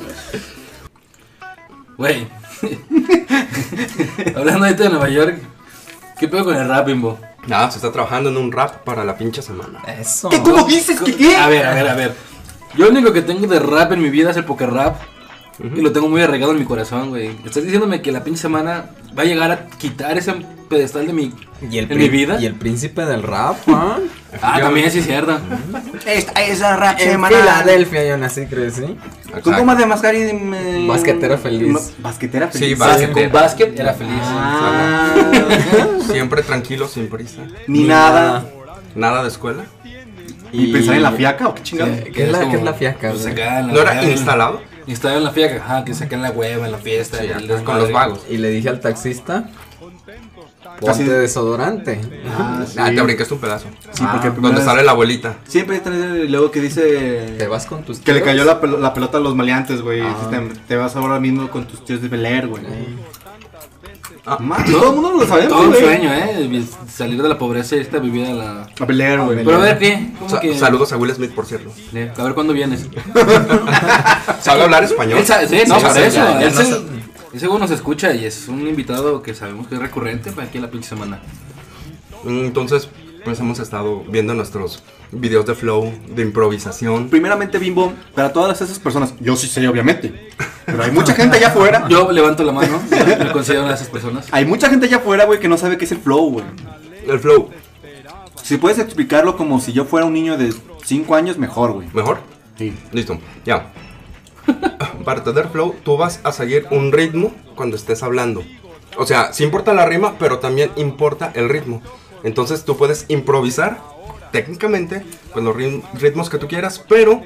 Güey. Hablando ahorita de Nueva York. ¿Qué pedo con el rap, Bimbo? Nada, se está trabajando en un rap para la pinche semana. Eso. ¿Qué? ¿Cómo dices? A ver, a ver, a ver. Yo lo único que tengo de rap en mi vida es el poker rap. Y lo tengo muy arraigado en mi corazón, güey. Estás diciéndome que la pinche semana va a llegar a quitar ese pedestal de mi, ¿Y el en mi vida. Y el príncipe del rap, ¿ah? Ah, también sí es cierto. Esta es la rap En Filadelfia yo nací, crecí. Con Exacto. goma de mascarín. eh, Basquetera feliz. ma- Basquetera feliz. Sí, Sí, básquet. con era feliz. Ah, Siempre tranquilo, sin prisa. ni nada. Nada de escuela. ¿Y pensar en la fiaca o qué chingado? Sí, ¿Qué es la- como- qué es la fiaca, pues, acá la ¿No era hueva. Instalado? Instalado en la fiaca, ajá, que sacan la hueva en la fiesta. Sí, y el con los vagos. Y le dije al taxista, Casi- ponte desodorante. Ah, sí. Ah, te brincaste un pedazo. Sí, porque Ah, primero Donde sale la abuelita. Siempre trae el luego que dice Te vas con tus que le tíos. cayó la, pel- la pelota a los maleantes, güey. Ah. Te, te vas ahora mismo con tus tíos de Bel Air, güey. Ah, todo el mundo lo sabemos, Todo un güey. sueño, ¿eh? Salir de la pobreza y irte a vivir a la... A Bel Air, güey. Pero a ver, ¿qué? ¿Cómo Sa- que...? Saludos a Will Smith, por cierto. Eh, A ver, ¿cuándo vienes? ¿Sabe hablar español? Él sabe- sí, no, Sí, por sí, eso. ya- ya él, no se- sa- él seguro nos escucha y es un invitado que sabemos que es recurrente para aquí en la pinche semana. Entonces, pues hemos estado viendo nuestros videos de flow, de improvisación. Primeramente, Bimbo, para todas esas personas, yo sí sé, obviamente. Pero hay mucha gente allá afuera. Yo levanto la mano, me considero una de esas personas. Hay mucha gente allá afuera, güey, que no sabe qué es el flow, güey. El flow, Si puedes explicarlo como si yo fuera un niño de 5 años, mejor, güey. ¿mejor? Sí. Listo, ya. Para tener flow, tú vas a seguir un ritmo cuando estés hablando. O sea, sí importa la rima, pero también importa el ritmo. Entonces tú puedes improvisar técnicamente con los ritmos que tú quieras, pero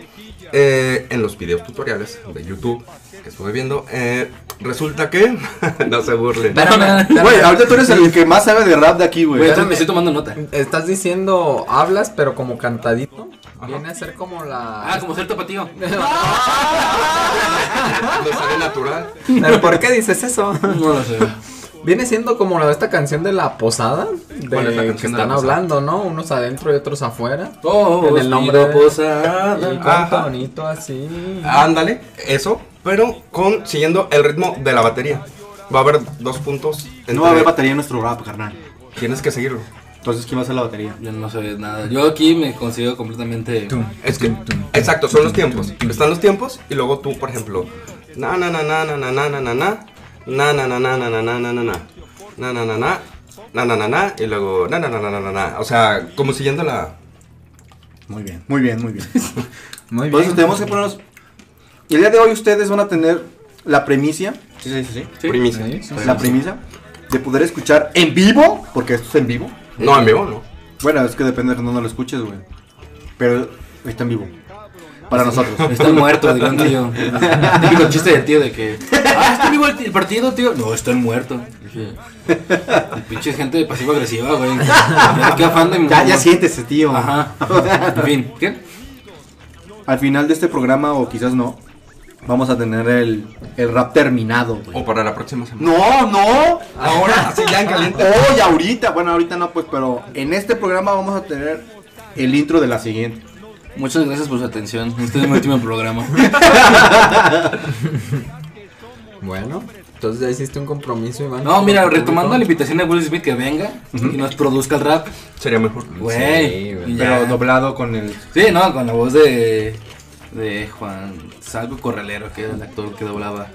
eh, en los videos tutoriales de YouTube que estuve viendo, eh, resulta que... no se burlen. Güey, ahorita tú eres el que más sabe de rap de aquí, güey. Me estoy tomando nota. Estás diciendo, hablas, pero como cantadito. Viene a ser como la. Ah, como ser tapatío. Me sale natural. ¿Pero por qué dices eso? No lo sé. Viene siendo como la de esta canción de la posada. De ¿Cuál es la que canción de la están hablando, ¿no? Unos adentro y otros afuera. Oh, En el nombre de- posada. Cuánto bonito así. Ándale, eso, pero con siguiendo el ritmo de la batería. Va a haber dos puntos. entre- No va a haber batería en nuestro rap, carnal. Tienes que seguirlo. Entonces, ¿quién va a hacer la batería? Yo no sé nada. Yo aquí me considero completamente. Es que, exacto, son los tiempos. Están los tiempos y luego tú, por ejemplo, na na na na na na na na na na na na na na na na na na na na na na na na na na na na y luego na na na na na na na o sea como siguiendo la Muy bien, muy bien, muy bien. Muy Entonces, bien. tenemos que ponernos. El día de hoy, ustedes van a tener la premicia. Sí, sí, Sí, sí, La premisa de poder escuchar en vivo, porque esto es en vivo. no en vivo no Bueno, es que depende de dónde lo escuches, güey. Pero está en vivo. Para nosotros. Está muerto, digo, tío. Típico chiste del tío de que. Ah, está vivo el, el partido, tío. No, está muerto. Dije, "Y Pinche gente pasivo-agresiva, güey. Ya, ¿Qué afán de. Ya, ya siéntese, tío. Ajá. En fin, ¿qué? Al final de este programa, o quizás no, vamos a tener el, el rap terminado, güey. o para la próxima semana No, no. ahora así ya en caliente Hoy, ahorita. Bueno, ahorita no, pues, pero en este programa vamos a tener el intro de la siguiente. Muchas gracias por su atención. Este es mi último programa. Bueno, entonces ya hiciste un compromiso, Iván. No, mira, retomando la invitación de Will Smith que venga y nos produzca el rap. sería mejor Güey. Sí. Pero doblado con el. Sí, no, con la voz de. de Juan Salvo Corralero, que era el actor que doblaba.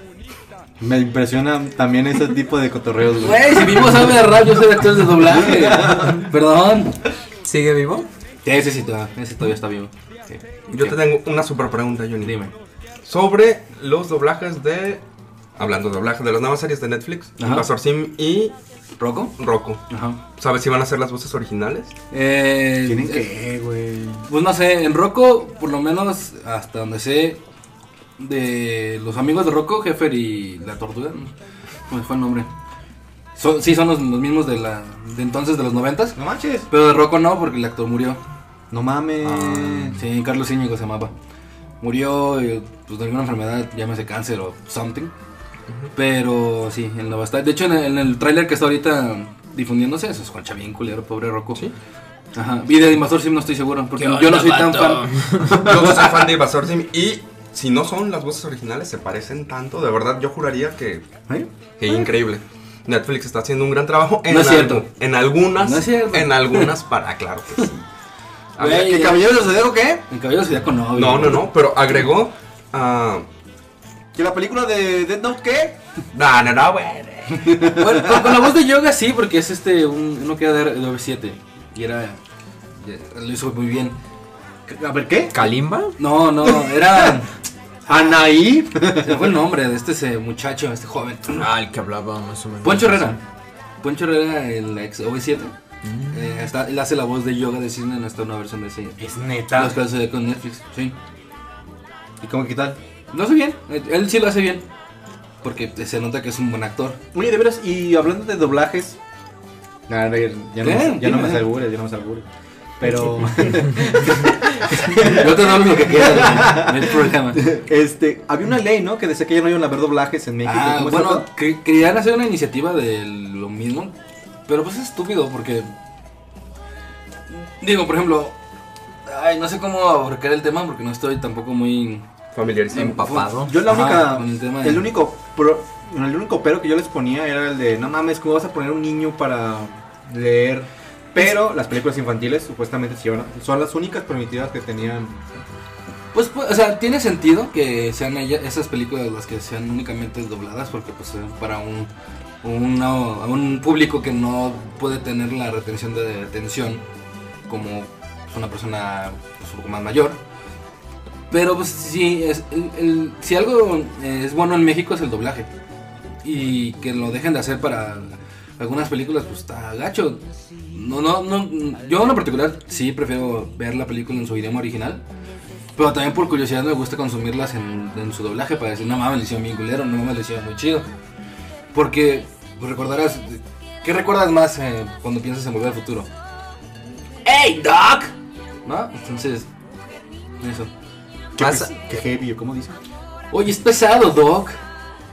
Me impresiona también ese tipo de cotorreos, güey. Güey, si mismo sabe de rap, yo soy actor de doblaje. Perdón. ¿Sigue vivo? Sí, ese sí, todavía, ese todavía está vivo. Sí. yo ¿Qué? te tengo una super pregunta Johnny Dime. sobre los doblajes de hablando de doblaje de las nuevas series de Netflix Ajá. Invasor Sim y ¿Rocco? Rocco Ajá. ¿sabes si van a ser las voces originales? Eh, Tienen eh, que, güey. Pues no sé, en Rocco, por lo menos hasta donde sé, de los amigos de Rocco, Jeffer y la Tortuga, ¿no? ¿cómo fue el nombre? Son- sí, son los, los mismos de la de entonces, de los noventas. No manches. Pero de Rocco no, porque el actor murió. No mames. Sí, Carlos Íñigo se llamaba. Murió pues, de alguna enfermedad, llámese cáncer o something. Pero sí, en la bastante. De hecho, en el, el tráiler que está ahorita difundiéndose, se escucha bien culero, pobre Rocco. Sí. Ajá. Y de Invasor Sim no estoy seguro, porque yo no soy tan fan. Yo no soy fan de Invasor Sim y si no son las voces originales, se parecen tanto. De verdad, yo juraría que, ¿Eh? que increíble. Netflix está haciendo un gran trabajo en, No es cierto. algo- en algunas. No es cierto. En algunas para, claro que sí. Güey, ¿Qué caballero de zodiaco qué? En Cabello Zodíaco no. No, güey. no, no, pero agregó a ¿Que la película de Dead Note qué? No, no, no, güey. Bueno, con, con la voz de Yoga sí, porque es este, un, uno que era de OV7. Y era. Lo hizo muy bien. A ver, ¿qué? ¿Kalimba? No, no, era. Anaí. Se fue el nombre de este ese muchacho, este joven. Ah, el que hablaba más o menos. Poncho Herrera. Poncho Herrera, el ex OV7. Eh, está, él hace la voz de Yoga de Cisne en esta nueva versión de ese. Es neta. Los que hace con Netflix, sí. ¿Y cómo qué tal? Lo hace bien, eh, él sí lo hace bien. Porque se nota que es un buen actor. Oye, de veras, y hablando de doblajes. Ver, ya no, ya no me Dime. albures, ya no me albures. Pero, Yo te doy lo que quieras en el programa. este, había una ley, ¿no? Que decía que ya no iban a haber doblajes en México. Ah, ¿Cómo es bueno, que, querían hacer una iniciativa de lo mismo, pero pues es estúpido porque... Digo, por ejemplo, ay, no sé cómo abarcar el tema porque no estoy tampoco muy... Familiarizado. Empapado. Yo la única, el tema de- el único, pro- el único pero que yo les ponía era el de, no mames, ¿cómo vas a poner un niño para leer? Pero las películas infantiles supuestamente son las únicas permitidas que tenían. Pues, pues, o sea, tiene sentido que sean esas películas las que sean únicamente dobladas porque pues es para un, una- un público que no puede tener la retención de atención como una persona pues, un poco más mayor. Pero pues sí, es, el- si algo eh, es bueno en México es el doblaje. Y que lo dejen de hacer para algunas películas, pues está gacho. No, no, no, yo en lo particular sí prefiero ver la película en su idioma original. Pero también por curiosidad me gusta consumirlas en, en su doblaje para decir, no mames, le hicieron bien culero, no mames, le hicieron muy chido. Porque pues, recordarás, ¿qué recuerdas más eh, cuando piensas en volver al futuro? ¡Hey, Doc! ¿No? Entonces, eso. ¿Qué, Pasa- qué heavy, ¿cómo dice? Oye, es pesado, Doc.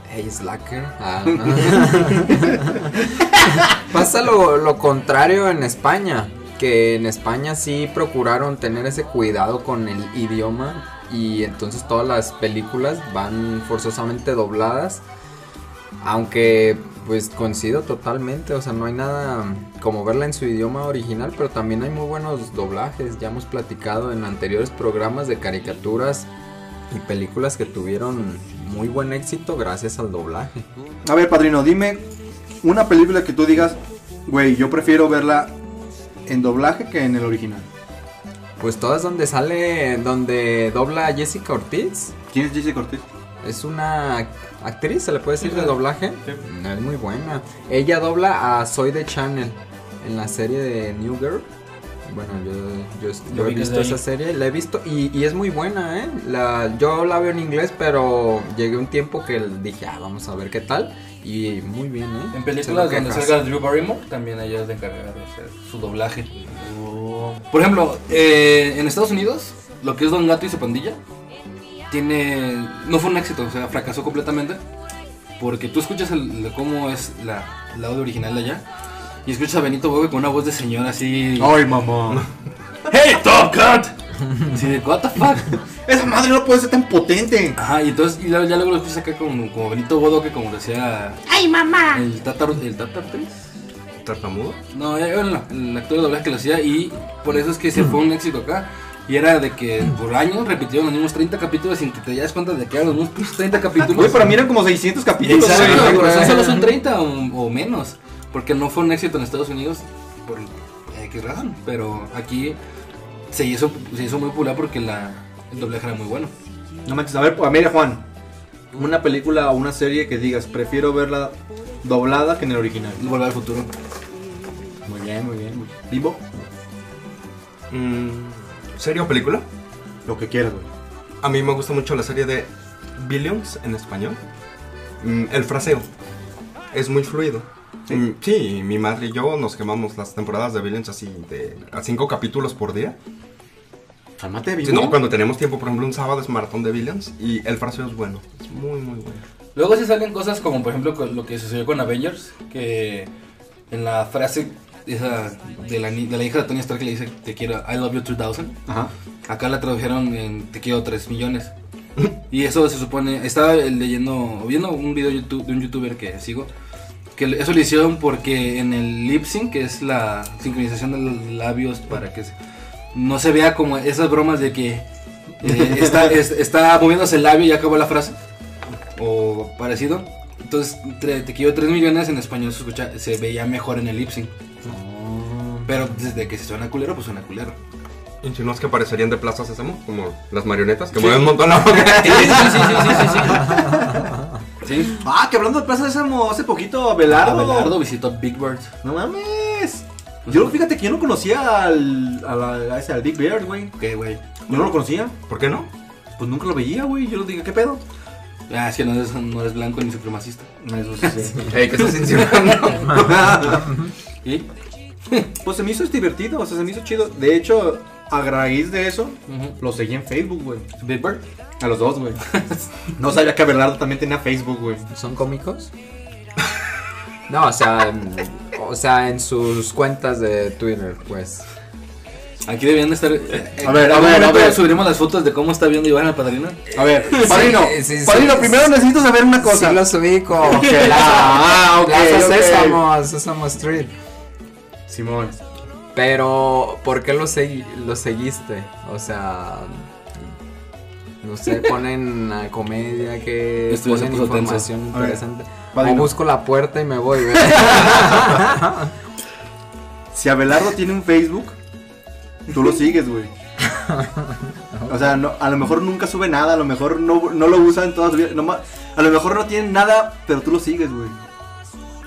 Hey, Slacker. Ah, Pasa lo, lo contrario en España. Que en España sí procuraron tener ese cuidado con el idioma. Y entonces todas las películas van forzosamente dobladas. Aunque pues coincido totalmente. O sea, no hay nada como verla en su idioma original. Pero también hay muy buenos doblajes. Ya hemos platicado en anteriores programas de caricaturas y películas que tuvieron muy buen éxito gracias al doblaje. A ver, padrino, dime una película que tú digas, güey, yo prefiero verla en doblaje que en el original. Pues todas donde sale, donde dobla Jessica Ortiz. ¿Quién es Jesse Cortés? Es una actriz, se le puede decir, de doblaje. No, es muy buena. Ella dobla a Soy de Channel en la serie de New Girl. Bueno, yo, yo, yo Lo he vi visto esa serie, la he visto y, y es muy buena, ¿eh? La, yo la veo en inglés, pero llegué un tiempo que dije, ah, vamos a ver qué tal. Y muy bien, ¿eh? En películas donde salga Drew Barrymore, también ella es la encargada de hacer su doblaje. Por ejemplo, eh, en Estados Unidos, lo que es Don Gato y su pandilla, tiene. No fue un éxito, o sea, fracasó completamente. Porque tú escuchas el, el- cómo es la, el audio original de allá. Y escuchas a Benito Bobe con una voz de señor así. Ay, mamá. ¡Hey, Top Cat! Así de, ¿What the fuck? Esa madre no puede ser tan potente. Ajá, y entonces, y luego, ya luego lo escuchas acá como, como Benito Bodoque, como decía. ¡Ay, mamá! El Tatar. El Tatar. ¿Tartamudo? No, era el, el actor de doblaje que lo hacía y por eso es que se fue un éxito acá. Y era de que por años repitieron los mismos 30 capítulos sin que te das cuenta de que eran los mismos 30 capítulos. Güey, para mí eran como 600 capítulos. Exacto, güey. pero son solo son 30 o, o menos. Porque no fue un éxito en Estados Unidos por X razón. Pero aquí se hizo, se hizo muy popular porque la, el doblaje era muy bueno. No manches, a ver, a ver, Juan. Una película o una serie que digas, prefiero verla doblada que en el original. Volver al futuro. Muy bien, muy bien. Vivo, Mm, ¿Serie o película? lo que quieras, güey. A mí me gusta mucho la serie de Billions en español. Mm, el fraseo es muy fluido. ¿Sí? Mm, Sí, mi madre y yo nos quemamos las temporadas de Billions así de a cinco capítulos por día. Cálmate, Si no, cuando tenemos tiempo, por ejemplo, un sábado es maratón de Billions y el fraseo es bueno. Es muy, muy bueno. Luego sí salen cosas como por ejemplo lo que sucedió con Avengers, que en la frase esa de la, de la hija de Tony Stark que le dice te quiero, I love you 3000, Ajá. acá la tradujeron en te quiero 3 millones. Y eso se supone, estaba leyendo, viendo un video YouTube, de un youtuber que sigo, que eso lo hicieron porque en el lip sync, que es la sincronización de los labios para que no se vea como esas bromas de que eh, está, es- está moviéndose el labio y acabó la frase. o parecido. Entonces, tre- te quiero 3 millones en español se escucha, se veía mejor en el lip sync. Pero desde que se suena culero, pues suena culero. ¿Insinúas que parecerían de Plaza Sésamo? Como las marionetas que Sí. mueven un montón la boca. Sí, sí, sí, sí, sí, sí, sí. Sí. Ah, que hablando de Plaza Sésamo, hace poquito Abelardo. Abelardo visitó Big Bird. No mames. Yo, fíjate que yo no conocía al, a ese, al Big Bear, güey. Ok, güey. Yo no lo conocía. ¿Por qué no? Pues nunca lo veía, güey. Yo le dije, ¿qué pedo? Ah, es que no eres, no eres blanco ni supremacista. Eso sí, sí. Ey, ¿qué estás insinuando? ¿Y? pues se me hizo divertido, o sea, se me hizo chido. De hecho, a raíz de eso, lo seguí en Facebook, güey. Big Bird. A los dos, güey. no sabía que Abelardo también tenía Facebook, güey. ¿Son cómicos? No, o sea, en- o sea, en sus cuentas de Twitter, pues. Aquí debían de estar. eh, A ver, a ver, a ver. Subiremos las fotos de cómo está viendo Iván al padrino. A ver, Padrino, sí, sí, Padrino, sí. primero necesito saber una cosa. Sí los ubico. Ah, ok, Plaza ok. Sésamo, Sésamo Street. Simón. Pero, ¿por qué lo, segui- lo seguiste? O sea, no sé, ponen a comedia que ponen tenso. información ver, interesante. O busco la puerta y me voy. Si Abelardo tiene un Facebook, tú lo sigues, güey. O sea, no- a lo mejor nunca sube nada, a lo mejor no, no lo usa en toda su vida. no a lo mejor no tiene nada, pero tú lo sigues, güey.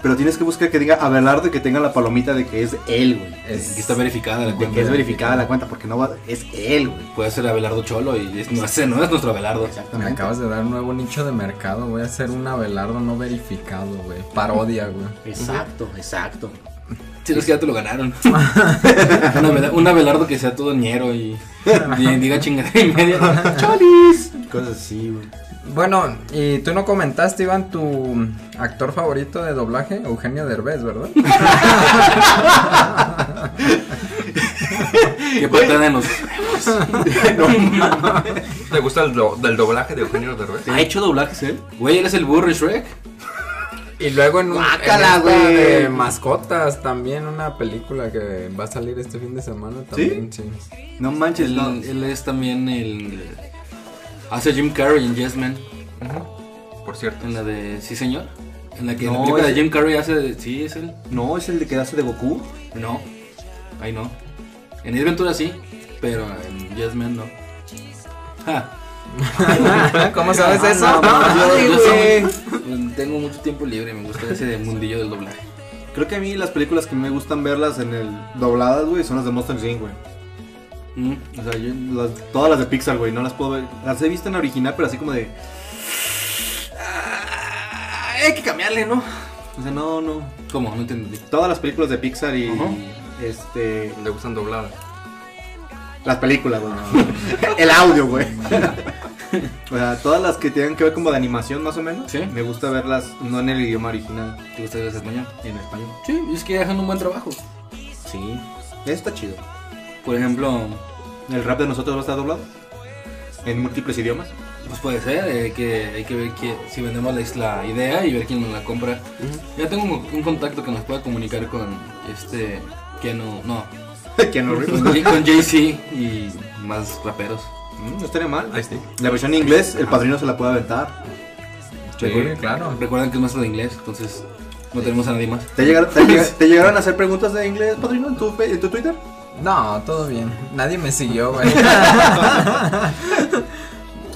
Pero tienes que buscar que diga Abelardo y que tenga la palomita de que es él, güey. Es- Aquí está verificada la De cuenta. que es verificada la cuenta, porque no va, es él, güey. Puede ser Abelardo Cholo y es- no, ese no es nuestro Abelardo. Me acabas de dar un nuevo nicho de mercado. Voy a hacer un Abelardo no verificado, güey. Parodia, güey. Exacto, exacto. Sí, es que ya te lo ganaron. un Abelardo que sea todo ñero y, y diga chingadera y media. ¡Cholis! Cosas así, güey. Bueno, y tú no comentaste, Iván, tu actor favorito de doblaje, Eugenio Derbez, ¿verdad? Que patean en los. ¿Te gusta el do- del doblaje de Eugenio Derbez? ¿Ha hecho doblajes él? Güey, él es el burro Shrek. Y luego en, un, en esta de mascotas también una película que va a salir este fin de semana también, sí. No manches, Él, no. él es también el. Hace Jim Carrey en Yes Man. Por cierto. En la de Sí, señor. En la que en la película de Jim Carrey hace. de- Sí, es él. No, es el de que hace de Goku. No. Ahí no. En Ace Ventura sí. Pero en Yes Man no. Ja. ¿Cómo sabes Ah, eso? no, no, Yo- Ay, yo soy- tengo mucho tiempo libre. Me gusta ese de mundillo del doblaje. Creo que a mí las películas que me gustan verlas en el dobladas, güey, son las de Monster Inc., güey. Mm, O sea, yo. Las- todas las de Pixar, güey, no las puedo ver. Las he visto en original, pero así como de. Ah, hay que cambiarle, ¿no? O sea, no, no. ¿Cómo? No entendí. Todas las películas de Pixar y. Este. Le gustan dobladas. Las películas, güey. el audio, güey. o sea, todas las que tengan que ver como de animación, más o menos. Sí. Me gusta verlas no en el idioma original, ¿Te gusta el español? en español. Sí, es que hacen un buen trabajo. Sí. Eso está chido. Por ejemplo, ¿El rap de nosotros va a estar doblado? ¿En múltiples idiomas? pues puede ser, eh, que hay que ver que, si vendemos la, la idea y ver quién nos la compra. Ya tengo un, un contacto que nos pueda comunicar con este Keanu, no, Keanu Reeves. con, J- con JC y más raperos. Mm, no estaría mal. Ahí sí. La versión en inglés, el padrino se la puede aventar. Sí, claro. Recuerden que es maestro de inglés, entonces no tenemos a nadie más. ¿Te llegaron, te te llegaron a hacer preguntas de inglés, padrino, en tu, en tu Twitter? No, todo bien. Nadie me siguió, güey.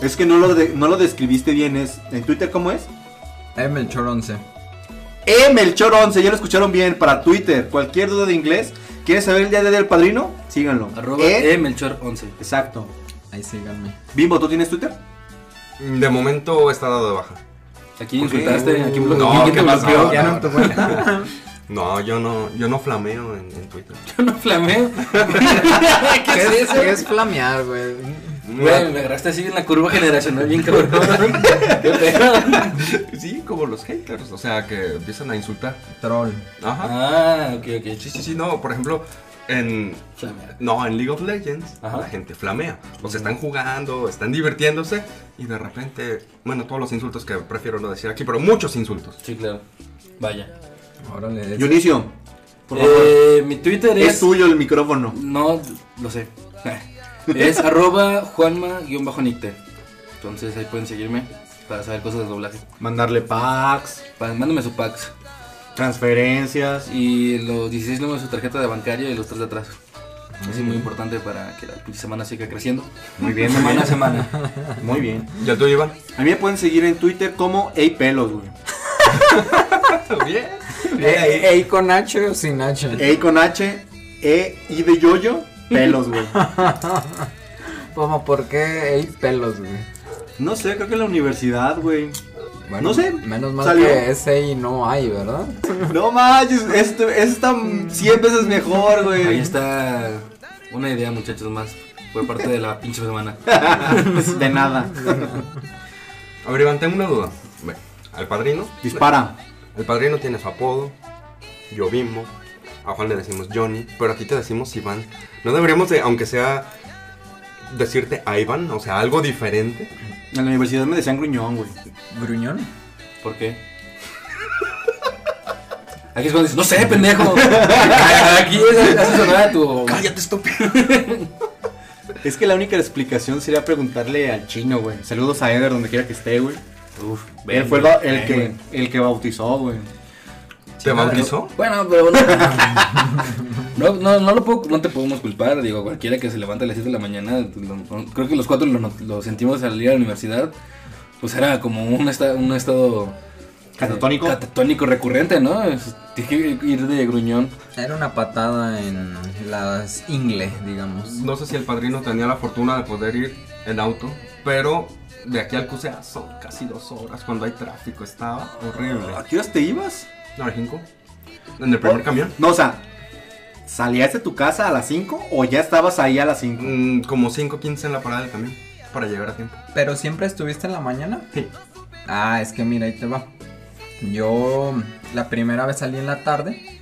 Es que no lo, de- no lo describiste bien. Es, ¿En Twitter cómo es? Eh, Melchor 11. E Melchor11, ya lo escucharon bien, para Twitter. Cualquier duda de inglés, ¿quieres saber el día de del padrino? Síganlo. Arroba E- e Melchor 11. Exacto. Ahí síganme. Bimbo, ¿tú tienes Twitter? De momento está dado de baja. Aquí insultaste, aquí bloqueó. No, ¿quién ¿qué te pasó? ¿Ya no? No, yo no, yo no flameo en, en Twitter. Yo no flameo. ¿Qué es, qué es flamear, güey? Güey, me agarraste así en la curva generacional bien cabrón. Sí, como los haters, o sea, que empiezan a insultar. Troll. Ajá. Ah, ok, ok. Sí, sí, sí, no, por ejemplo, en Flamear. no, en League of Legends Ajá. la gente flamea. O sea, están jugando, están divirtiéndose y de repente, bueno, todos los insultos que prefiero no decir aquí, pero muchos insultos. Sí, claro. Vaya. Órale. es- Dionisio, por favor. Eh, mi Twitter es es. tuyo el micrófono. No, lo sé. Es arroba Juanma-Nicte. Entonces ahí pueden seguirme para saber cosas de doblaje. Mandarle packs, Pa- Mándame su packs. transferencias. Y los 16 números de su tarjeta de bancaria y los tres de atrás. Es muy importante para que la semana siga creciendo. Muy bien, Semana a semana. Muy bien. ¿Ya tú, Iván? A mí me pueden seguir en Twitter como Ey Pelos, güey. Bien. Ey, con H o sin H. Ey con H, E, I de yoyo, pelos, güey. Como, ¿por qué ey pelos, güey? No sé, creo que en la universidad, güey. Bueno, No sé, Menos mal salió. que ese y no hay, ¿verdad? No manches, esto, esto está 100 veces mejor, güey. Ahí está una idea, muchachos, más por parte de la pinche semana. De nada. A ver, Iván, tengo una duda. Al padrino. Dispara. El padrino tiene su apodo. Yo Bimbo. A Juan le decimos Johnny. Pero a ti te decimos Iván. ¿No deberíamos de, aunque sea, decirte Ivan? O sea, algo diferente. En la universidad me decían gruñón, güey. ¿Gruñón? ¿Por qué? Aquí es cuando dices, no sé, pendejo. Aquí es, hace sonar a tu. Cállate, estúpido. Es que la única explicación sería preguntarle al chino, güey. Saludos a Eder donde quiera que esté, güey. Uf, Él fue el, el que, el que bautizó, güey. ¿Te bautizó? Bueno, pero no, no, no, no lo puedo, no te podemos culpar. Digo, cualquiera que se levante a las 7 de la mañana, lo- creo que los cuatro lo, lo sentimos al ir a la universidad. Pues era como un, esta- un estado Catatónico. catatónico recurrente, ¿no? Es- Tienes que ir de gruñón. Era una patada en las ingle, digamos. No sé si el padrino tenía la fortuna de poder ir en auto. Pero de aquí al CUSEA son casi dos horas cuando hay tráfico. Estaba horrible. ¿A qué horas te ibas? ¿No era cinco? ¿En el primer camión? No, o sea, ¿salías de tu casa a las 5 o ya estabas ahí a las 5? Mm, como 5.15 en la parada del camión. Para llegar a tiempo. ¿Pero siempre estuviste en la mañana? Sí. Ah, es que mira, ahí te va. Yo la primera vez salí en la tarde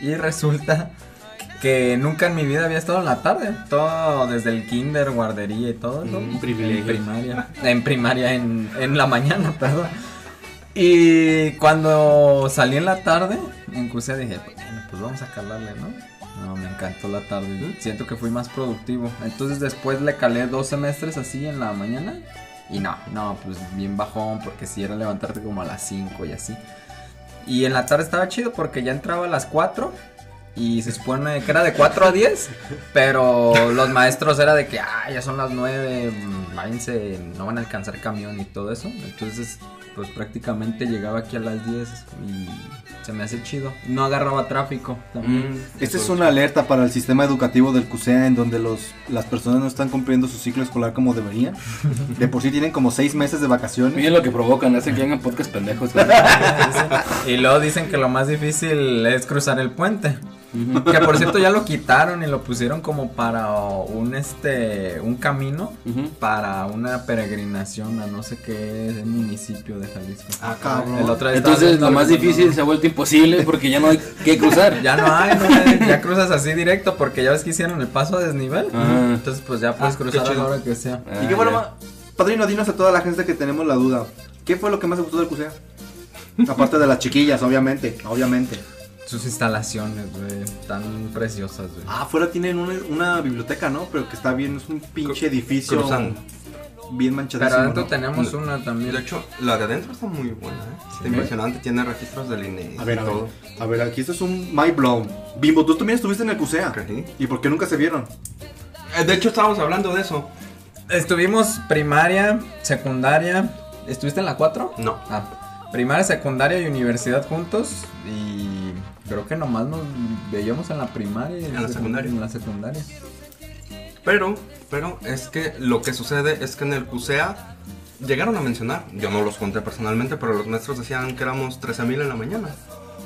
y resulta que nunca en mi vida había estado en la tarde. Todo desde el kinder, guardería y todo eso. Mm, en primaria. En primaria, en, en la mañana, perdón. Y cuando salí en la tarde, en CUSEA dije, bueno, pues vamos a calarle, ¿no? No, me encantó la tarde. Siento que fui más productivo. Entonces después le calé dos semestres así en la mañana. Y no, no, pues bien bajón, porque si era levantarte como a las 5 y así. Y en la tarde estaba chido porque ya entraba a las 4 y se supone que era de 4 a 10, pero los maestros era de que, ah, ya son las 9, mm, váyanse, no van a alcanzar camión y todo eso. Entonces, pues prácticamente llegaba aquí a las 10 y se me hace chido. No agarraba tráfico también. Mm, Esta es una alerta para el sistema educativo del CUSEA en donde los, las personas no están cumpliendo su ciclo escolar como deberían. De por sí tienen como 6 meses de vacaciones. Miren lo que provocan, hacen que hagan podcast pendejos. Y luego dicen que lo más difícil es cruzar el puente. Que por cierto ya lo quitaron y lo pusieron como para un este un camino para una peregrinación a no sé qué municipio de Jalisco. Ah, cabrón. El otro Entonces lo más difícil ¿no? se ha vuelto imposible porque ya no hay que cruzar. Ya no hay, no hay, ya cruzas así directo porque ya ves que hicieron el paso a desnivel. Entonces pues ya puedes Ah, qué cruzar a la chido. hora que sea. Ah, y qué bueno, ya. padrino, dinos a toda la gente que tenemos la duda. ¿Qué fue lo que más te gustó del CUSEA? Aparte de las chiquillas, obviamente, obviamente. Sus instalaciones, güey, tan preciosas, güey. Ah, afuera tienen una, una biblioteca, ¿no? Pero que está bien, es un pinche edificio cruzando. bien manchadísimo. Pero adentro ¿no? tenemos No. una también. De hecho, la de adentro está muy buena, ¿eh? Está impresionante, tiene registros del INE A ver, y a todo. ver, a ver, aquí esto es un mind blown. Bimbo, tú también estuviste en el CUSEA. ¿Y por qué nunca se vieron? Eh, De hecho, estábamos hablando de eso. Estuvimos primaria, secundaria. ¿Estuviste en la 4? No. Ah, primaria, secundaria y universidad juntos. Y creo que nomás nos veíamos en la primaria y En la secundaria. En la secundaria. Pero, pero es que lo que sucede es que en el CUSEA llegaron a mencionar, yo no los conté personalmente, pero los maestros decían que éramos 13.000 en la mañana.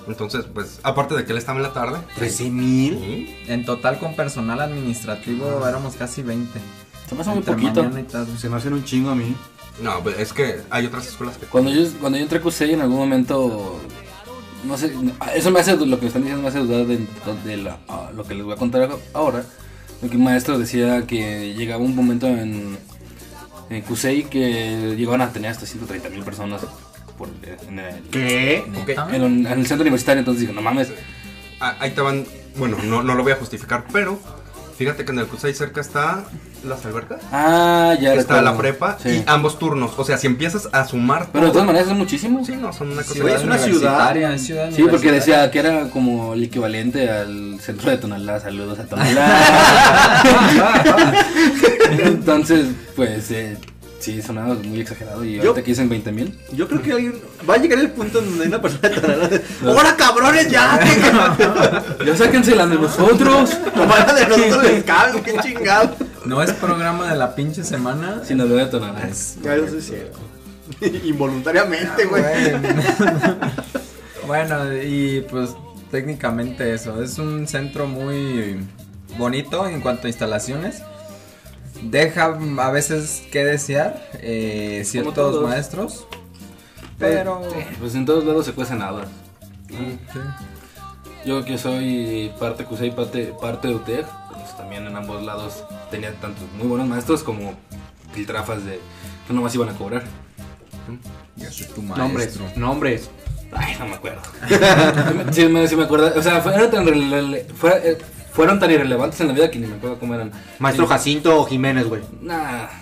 Entonces, pues, aparte de que él estaba en la tarde. ¿13 mil? Sí. En total con personal administrativo éramos casi 20. Se me hace muy poquito. mañana y tarde. Se me hacen un chingo a mí. No, pues, es que hay otras escuelas que... Cuando yo, cuando yo entré a QC en algún momento, no sé, eso me hace, lo que están diciendo me hace dudar de, de la- ah, lo que les voy a contar ahora. De que un maestro decía que llegaba un momento en, en QC que llegaban a tener hasta 130 mil personas por, en, el, ¿Qué? En- en el centro universitario. Entonces dije, no mames, Ah, Ahí te van, bueno, no, no lo voy a justificar, pero Fíjate que en el CUSAI cerca está las albercas. Ah, ya está recuerdo. la prepa Sí. y ambos turnos. O sea, si empiezas a sumar. Pero de todas maneras es muchísimo. Sí, no, son una cosa. Ciudad es una ciudad. es ciudad Sí, porque decía que era como el equivalente al centro de Tonalá. Saludos a Tonalá. Entonces, pues, eh, sí, sonaba muy exagerado. Y ahorita que dicen 20 mil. Yo creo que alguien va a llegar el punto en donde hay una persona de ¡Ahora cabrones ya! Ya sáquensela de nosotros. No van de nosotros les cago, qué chingado. No es programa de la pinche semana. Sin hablar de Tonalá. Ya eso es cierto. Involuntariamente, güey. Bueno, y pues técnicamente eso, es un centro muy bonito en cuanto a instalaciones. Deja a veces que desear eh, ciertos todos. maestros, pero... Pues en todos lados se cuecen habas. Sí. Yo que soy parte CUSEI y parte, parte de UTEC, pues también en ambos lados tenía tantos muy buenos maestros como piltrafas de que nomás iban a cobrar. Yo soy tu Nombres, maestro. nombres. Ay, no me acuerdo. sí, me, sí me acuerdo. O sea, tan, rele- fue- eh, fueron tan irrelevantes en la vida que ni me acuerdo cómo eran. Maestro. Jacinto Jiménez, güey. Nah.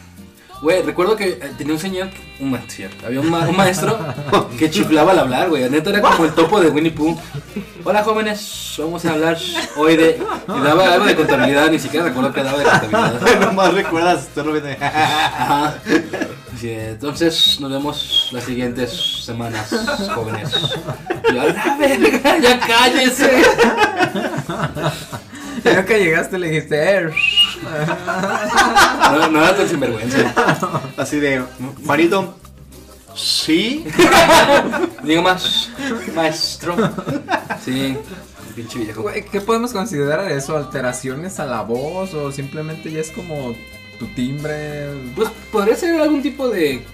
Güey, recuerdo que eh, tenía un señor, un maestro, había un, ma- un maestro que chiflaba al hablar, güey. Neta era como el topo de Winnie Pooh. Hola jóvenes, vamos a hablar hoy de. Y daba algo de contabilidad, ni siquiera recuerdo que daba de contabilidad. Nomás recuerdas, tú lo ves. Ajá. Sí, entonces nos vemos las siguientes semanas, jóvenes. Y yo, "A la verga, ya cállese. Creo que llegaste y le dijiste, "Eh, No, no era tan sinvergüenza. Así de, Juanito, sí. Digo más, maestro. Sí, pinche viejo. Güey, ¿qué podemos considerar eso? ¿Alteraciones a la voz o simplemente ya es como tu timbre? Pues podría ser algún tipo de.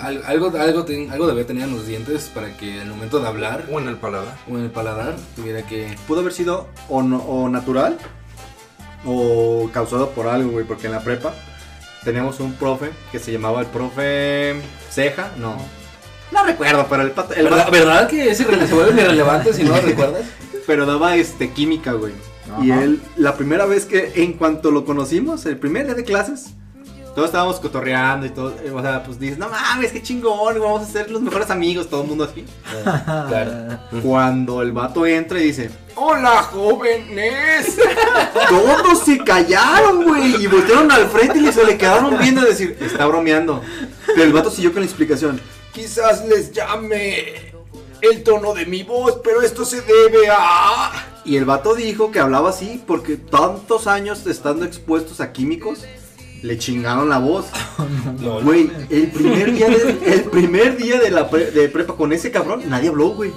Al- Algo, algo, ten- algo debía tener en los dientes para que al momento de hablar O en el paladar. o en el paladar tuviera que. Pudo haber sido o, no- o natural o causado por algo, güey, porque en la prepa teníamos un profe que se llamaba el profe Ceja, no. No recuerdo, pero el, pato- el ¿Verdad, vato- verdad que ese se vuelve irrelevante si no lo recuerdas? pero daba este química, güey. Y Ajá. él, la primera vez que, en cuanto lo conocimos, el primer día de clases, todos estábamos cotorreando y todo, eh, o sea, pues dices, no mames, qué chingón, vamos a ser los mejores amigos, todo el mundo así. Claro. Cuando el vato entra y dice, hola jóvenes, todos se callaron, güey, y voltearon al frente y se le quedaron viendo y decir, está bromeando. Pero el vato siguió con la explicación, quizás les llame el tono de mi voz, pero esto se debe a... Y el vato dijo que hablaba así porque tantos años estando expuestos a químicos, le chingaron la voz. Lol. Güey, el primer día de, el primer día de la pre- de prepa con ese cabrón, nadie habló, güey.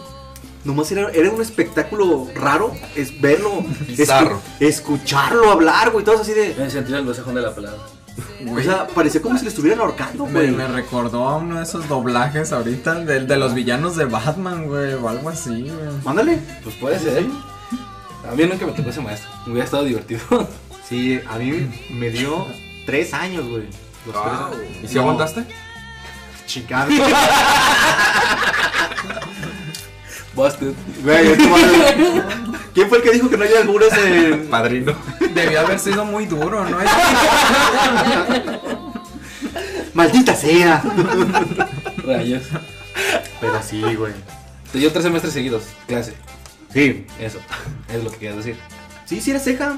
Nomás era, era un espectáculo raro, es verlo, Bizarro. escucharlo hablar, güey, todos así de... Me sentí el bocejón de la pelada. O sea, parecía como si le estuvieran ahorcando, Me, güey. me recordó a uno de esos doblajes ahorita, de, de los villanos de Batman, güey, o algo así, güey. Mándale. Pues puede ser. A mí nunca me tocó ese maestro. Me hubiera estado divertido. Sí, a mí me dio tres años, güey. Los tres años. ¿Y si No, aguantaste? Chingada. Busted. Güey, es como- ¿Quién fue el que dijo que no hay albures en... Padrino. Debió haber sido muy duro, ¿no? Maldita sea. Rayos. Pero sí, güey. Te dio tres semestres seguidos. Clase. Sí. Eso. Es lo que querías decir. Sí, sí era ceja.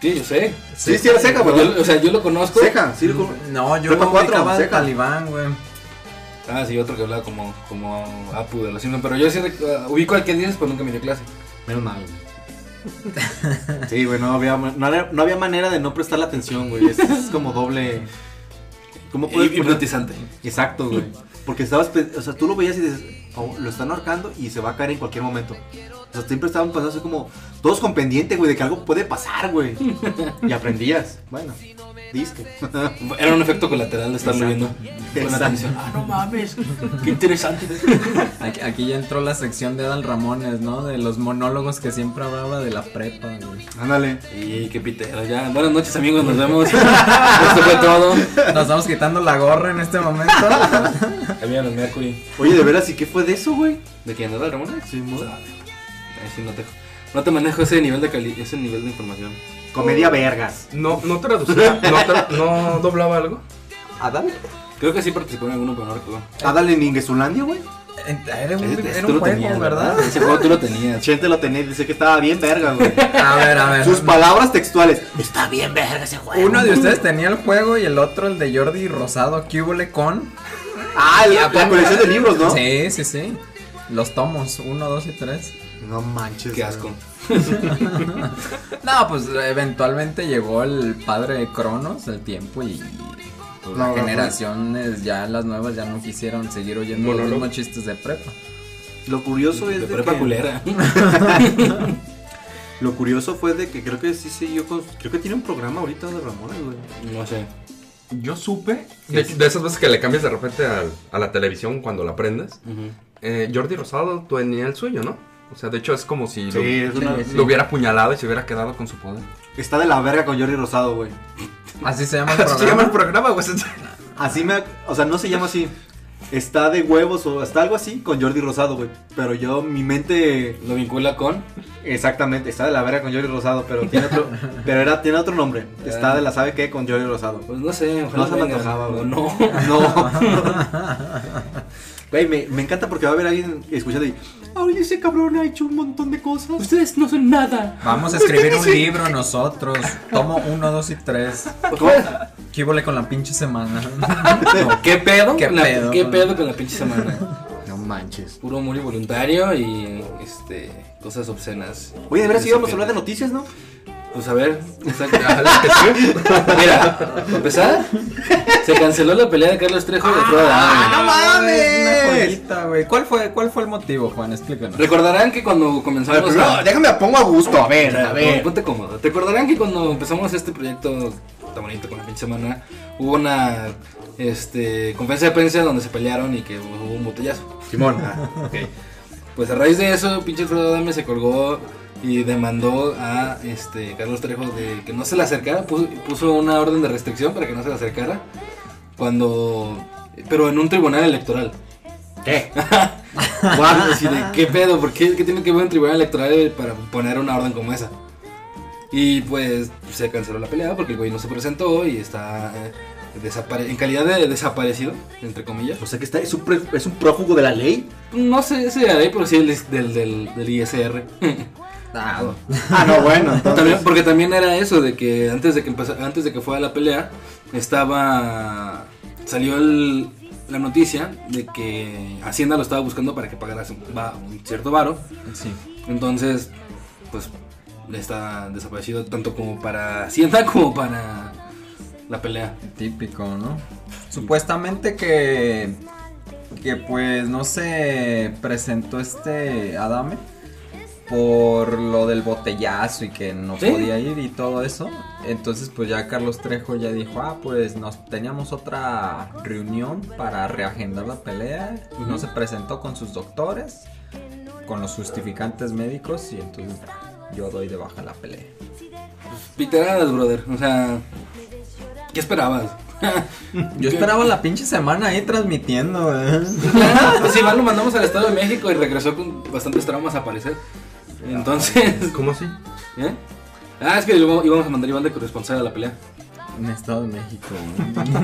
Sí, yo sé. Sí, sí era ceja, Yo- güey. o sea, yo lo conozco. Ceja, sí. lo- No, yo Prepa cuatro, ubicaba al seca. talibán, güey. Ah, sí, otro que hablaba como, como Apu de los Simpsons. Pero yo sí rec- ubico al que dices, pero nunca me dio clase. Menos mal, güey. Sí, güey, no había, no, había- no había manera de no prestarle atención, güey. Es, es como doble. ¿Cómo puedes poner- Hipnotizante. Exacto, güey. Porque estabas, pe- o sea, tú lo veías y dices, "Oh, lo están ahorcando y se va a caer en cualquier momento. O sea, siempre estaban pasando así como, todos con pendiente, güey, de que algo puede pasar, güey. Y aprendías. Bueno, disque. Era un efecto colateral de estarlo Exacto. viendo. Con Exacto. atención. Ah, no mames. Qué interesante. Aquí, aquí ya entró la sección de Adal Ramones, ¿no? De los monólogos que siempre hablaba de la prepa, güey. Ándale. Y qué pitero. Ya. Buenas noches, amigos. Nos vemos. Esto fue todo. Nos estamos quitando la gorra en este momento. Cambiaron el Mercury. Oye, de veras, ¿y qué fue de eso, güey? ¿De quién? ¿De Ramón? Sí, mo- Sabe. Ahí sí no te, no te manejo ese nivel de cali ese nivel de información. Comedia vergas. No, no traducía, no, tra- no doblaba algo. ¿Adal? Creo que sí participó en alguno, pero no recuerdo. ¿Adal en Ingesulandia, güey? Era un, era juego, tenías, ¿verdad? Ese juego tú lo tenías. Chente lo tenía y dice que estaba bien verga, güey. A ver, a ver. Sus palabras textuales. Está bien verga ese juego. Uno de ustedes tenía el juego y el otro el de Jordi Rosado. ¿Qué hubo con? Ah, la, la colección de libros, ¿no? Sí, sí, sí. Los tomos, uno, dos y tres. No manches. Qué asco. No, pues eventualmente llegó el padre de Cronos, el tiempo y. pues, No, las no, generaciones, ya las nuevas, ya no quisieron seguir oyendo los mismos chistes de prepa. Lo curioso De es de prepa que, culera. Lo curioso fue de que creo que sí siguió con. Creo que tiene un programa ahorita de Ramones, güey. No sé. Yo supe, de, de esas veces que le cambias de repente a, la televisión cuando la prendes. Eh, Jordi Rosado tenía el suyo, ¿no? O sea, de hecho es como si lo, Sí, es una- sí, sí. lo hubiera apuñalado y se hubiera quedado con su poder. Está de la verga con Jordi Rosado, güey. Así se llama el Así se llama el programa. programa, güey. Así me. O sea, no se llama así. Está de huevos o está algo así con Jordi Rosado, güey. Pero yo, mi mente. Lo vincula con. Exactamente, está de la verga con Jordi Rosado, pero tiene otro. pero era, tiene otro nombre. Está de la sabe qué con Jordi Rosado. Pues no sé, ojalá No se me antojaba, güey. No. No. Güey, me, me encanta porque va a haber alguien escuchando y. Ay, ese cabrón ha hecho un montón de cosas. Ustedes no son nada. Vamos a escribir un libro nosotros. Tomo uno, dos y tres. ¿Qué hubo con la pinche semana? ¿Qué pedo? ¿Qué la- pedo? ¿Qué pedo con la pinche semana? No manches. Puro humor involuntario y este cosas obscenas. Oye, de veras íbamos a hablar de noticias, ¿no? Pues a ver, exacto. Mira, empezar, se canceló la pelea de Carlos Trejo y de Alfredo Adame. no mames! Una güey. ¿Cuál fue, ¿Cuál fue el motivo, Juan? Explícanos. Recordarán que cuando comenzamos primero, a... déjame me pongo a gusto, a ver, a ver. Ponte cómodo. ¿Te acordarán que cuando empezamos este proyecto tan bonito con la pinche semana, hubo una este, conferencia de prensa donde se pelearon y que hubo un botellazo? Simón. Pues a raíz de eso, pinche Alfredo Adame se colgó y demandó a este Carlos Trejo de que no se le acercara, puso, puso una orden de restricción para que no se le acercara cuando pero en un tribunal electoral. ¿Qué? Guau, así de, ¿Qué pedo? ¿Por qué, qué tiene que ver un tribunal electoral para poner una orden como esa? Y pues se canceló la pelea porque el güey no se presentó y está eh, en calidad de desaparecido, entre comillas. O sea que está, es, un es un prófugo de la ley. No sé si de ahí, pero sí el del, del, del ISR. Ah, Ah, no, bueno, También, porque también era eso de que antes de que empezó, antes de que fuera la pelea estaba salió el- la noticia de que Hacienda lo estaba buscando para que pagara un cierto varo. sí. Entonces, pues está desaparecido tanto como para Hacienda como para la pelea. Típico, ¿no? Supuestamente que. Que pues no se presentó este Adame por lo del botellazo y que no Sí. podía ir y todo eso. Entonces pues ya Carlos Trejo ya dijo, ah pues nos teníamos otra reunión para reagendar la pelea. y No se presentó con sus doctores, con los justificantes médicos y entonces yo doy de baja la pelea. Piteradas, brother. O sea, ¿qué esperabas? Yo esperaba la pinche semana ahí transmitiendo, ¿eh? pues igual lo mandamos al Estado de México y regresó con bastantes traumas a aparecer. Entonces, ¿Cómo así? ¿eh? Ah, es que íbamos íbamos a mandar igual de corresponsal a la pelea. En Estado de México.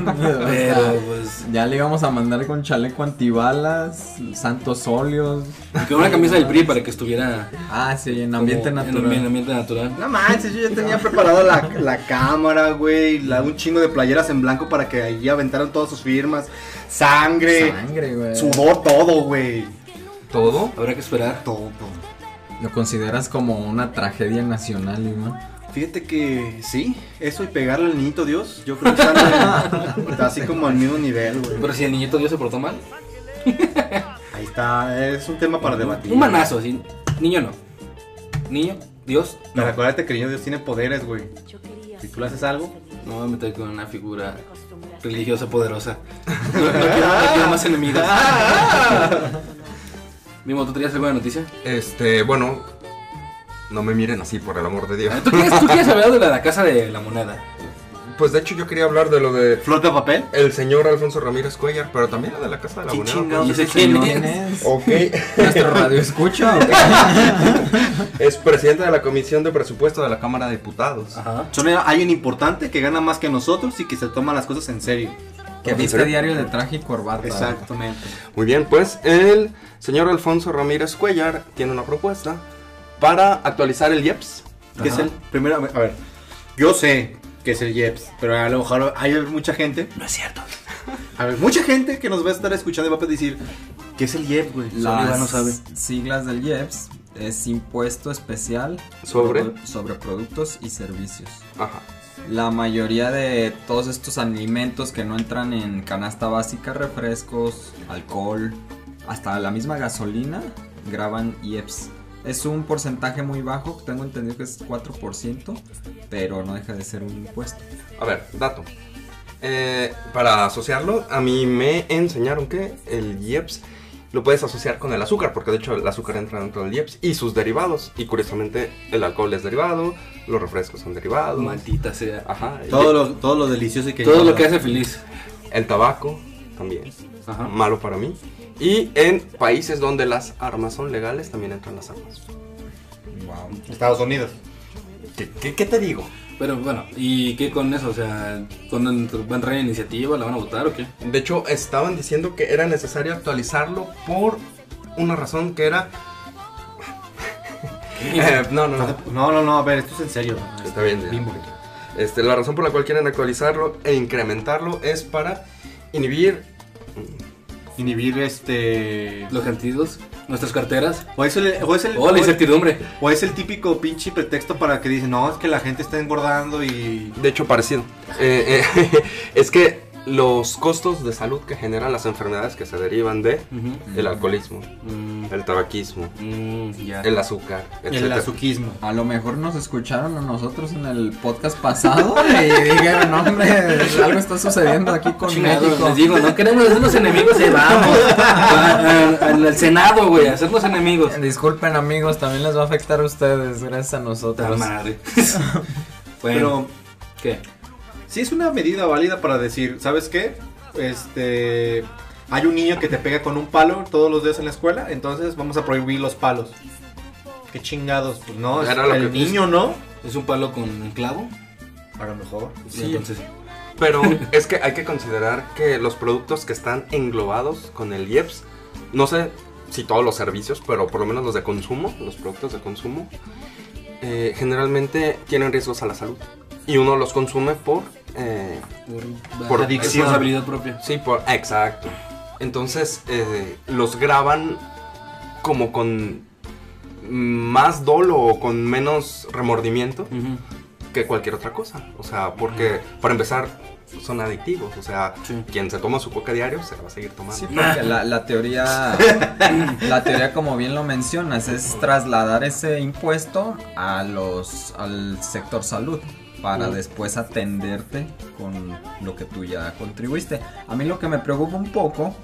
Pero pues ya le íbamos a mandar con chaleco antibalas, santos óleos. y con una camisa del PRI para que estuviera Ah, sí, en ambiente natural. En ambiente natural. No manches, yo ya tenía preparado la, la cámara, güey, la- un chingo de playeras en blanco para que ahí aventaran todas sus firmas. Sangre, Sangre, güey. sudor, todo, güey. ¿Todo? Habrá que esperar. Todo, todo. Lo consideras como una tragedia nacional, Iván. Fíjate que sí, eso y pegarle al niñito Dios, yo creo que está así como al mismo nivel, güey. Pero si el niñito Dios se portó mal. Ahí está, es un tema para debatir. Un manazo, así. Niño no. Niño, Dios. Pero acuérdate que el niño Dios tiene poderes, güey. Si tú le haces algo, No a meter con una figura religiosa poderosa. No, no quiero, no quiero más enemigos. Mimo, ¿tú tenías alguna noticia? Este, bueno, no me miren así, por el amor de Dios. ¿Tú quieres, tú quieres hablar de la, la casa de la moneda? pues de hecho yo quería hablar de lo de ¿Flor de papel? el señor Alfonso Ramírez Cuellar, pero también lo de la Casa de la ¿Qué Moneda. chingados ¿Y ese quién ¿Quién es? es? Ok, ¿Nuestro radio escucha? es presidente de la Comisión de Presupuesto de la Cámara de Diputados. Ajá. Son alguien importante que gana más que nosotros y que se toma las cosas en serio. Que viste diario de traje y corbata. Exactamente. Muy bien, pues el señor Alfonso Ramírez Cuellar tiene una propuesta para actualizar el IEPS. Que es el primero, a ver, yo sé que es el IEPS, pero a lo mejor hay mucha gente, No es cierto. a ver, mucha gente que nos va a estar escuchando y va a decir, ¿qué es el IEPS, güey? Las- no sabe. siglas del IEPS es Impuesto Especial ¿Sobre? Sobre Productos y Servicios. Ajá. La mayoría de todos estos alimentos que no entran en canasta básica, refrescos, alcohol, hasta la misma gasolina, graban IEPS. Es un porcentaje muy bajo, tengo entendido que es 4%, pero no deja de ser un impuesto. A ver, dato. Eh, para asociarlo, a mí me enseñaron que el IEPS lo puedes asociar con el azúcar, porque de hecho el azúcar entra dentro del IEPS y sus derivados. Y curiosamente, el alcohol es derivado, los refrescos son derivados. Maldita sea. Ajá. y Todo lo, todo lo delicioso y que Todo lo que hace feliz. El tabaco también. Ajá. Malo para mí. Y en países donde las armas son legales, también entran las armas. Wow. Estados Unidos. ¿Qué, qué- qué te digo? Pero bueno, ¿y qué con eso? O sea, ¿cuándo ent- va a entrar en iniciativa? ¿La van a votar o qué? De hecho, estaban diciendo que era necesario actualizarlo por una razón que era... Eh, no, no, no. No, no, no, a ver, esto es en serio. Está bien, ya. Bimbo. Este, la razón por la cual quieren actualizarlo e incrementarlo es para inhibir... Inhibir este. Los sentidos, nuestras carteras. O es el, o es el, O la incertidumbre. o es el típico pinche pretexto para que dicen, no, es que la gente está engordando y. De hecho, parecido. Eh, eh, es que los costos de salud que generan las enfermedades que se derivan de el alcoholismo, Mm, el tabaquismo, mm, el azúcar, El etcétera. azuquismo. A lo mejor nos escucharon a nosotros en el podcast pasado y dijeron, "No, hombre, algo está sucediendo aquí con Chingado, México. les digo, no queremos hacernos enemigos y vamos. Al Senado, güey, a hacernos enemigos. Disculpen amigos, también les va a afectar a ustedes, gracias a nosotros. madre. bueno, Pero ¿qué? Sí es una medida válida para decir, ¿sabes qué? Este. Hay un niño que te pega con un palo todos los días en la escuela, entonces vamos a prohibir los palos. Qué chingados, pues no, es el que- niño, ¿no? ¿Es un palo con un clavo? A lo mejor. Sí. Entonces, Pero es que hay que considerar que los productos que están englobados con el IEPS, no sé si todos los servicios, pero por lo menos los de consumo, los productos de consumo, eh, generalmente tienen riesgos a la salud. Y uno los consume por... eh, por, Por adicción. responsabilidad propia. sí, por... Exacto. Entonces eh, los graban como con más dolo o con menos remordimiento que cualquier otra cosa. O sea, porque para empezar son adictivos. O sea, Sí. quien se toma su coca diario se la va a seguir tomando. Sí, porque la, la teoría, la teoría como bien lo mencionas, es trasladar ese impuesto a los, al sector salud para después atenderte con lo que tú ya contribuiste. A mí lo que me preocupa un poco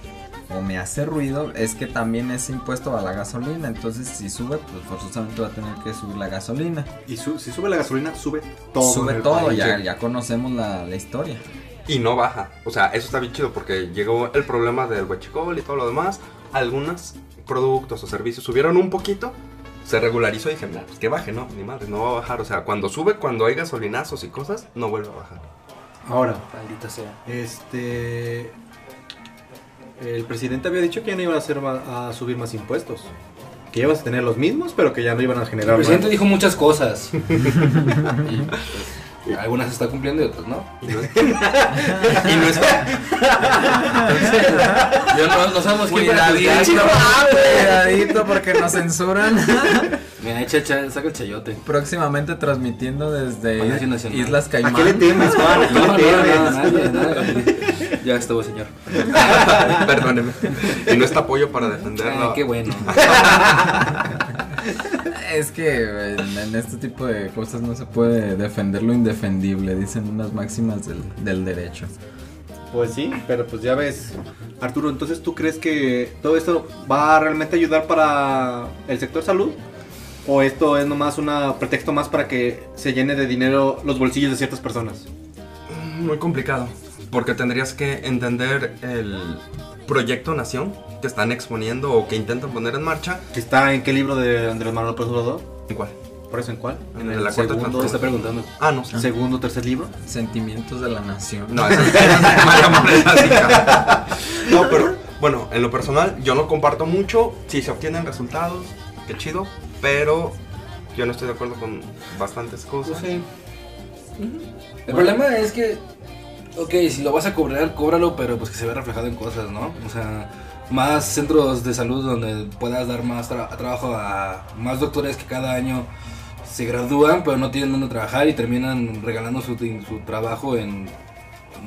o me hace ruido es que también es impuesto a la gasolina, entonces si sube, pues forzosamente va a tener que subir la gasolina. Y su- si sube la gasolina, sube todo. sube en el todo, país. ya, ya conocemos la, la historia. Y no baja. O sea, eso está bien chido porque llegó el problema del huachicol y todo lo demás. Algunos productos o servicios subieron un poquito. Se regularizó y dije, "Nah, pues que baje, no, ni madre, no va a bajar. O sea, cuando sube, cuando hay gasolinazos y cosas, no vuelve a bajar. Ahora, Maldita sea. este. El presidente había dicho que ya no iban a, hacer a subir más impuestos. Que ibas a tener los mismos, pero que ya no iban a El generar presidente más. dijo muchas cosas. y pues, algunas se está cumpliendo y otras no. Y no es, y no es- Yo no, no sabemos quién Cuidadito, porque nos censuran. Mira, echa, echa, saca el chayote. Próximamente transmitiendo desde. Islas ¿A Caimán. qué le temes, Juan? ¿A qué No, no, le no, temes? nadie, nadie. Ya estuvo, señor. Perdóneme. Y no está apoyo para defenderlo. Ay, qué bueno. Es que en, en este tipo de cosas no se puede defender lo indefendible, dicen unas máximas del, del derecho. Pues sí, pero pues ya ves. Arturo, entonces tú crees que todo esto va a realmente ayudar para el sector salud? ¿O esto es nomás un pretexto más para que se llene de dinero los bolsillos de ciertas personas? muy complicado. Porque tendrías que entender el proyecto Nación que están exponiendo o que intentan poner en marcha. ¿Que está en qué libro de Andrés Manuel López Obrador? ¿En cuál? ¿Por eso en cuál? En la cuarta segundo, Te está preguntando. Ah, no sé. segundo, tercer libro. Sentimientos de la nación. No, esa esa es. No, pero bueno, en lo personal yo no comparto mucho. Si se obtienen resultados, qué chido. Pero yo no estoy de acuerdo con bastantes cosas. Pues sí. El problema es que, ok, si lo vas a cobrar, cóbralo, pero pues que se vea reflejado en cosas, ¿no? O sea, más centros de salud donde puedas dar más tra- trabajo a más doctores que cada año se gradúan, pero no tienen dónde trabajar y terminan regalando su, su trabajo en,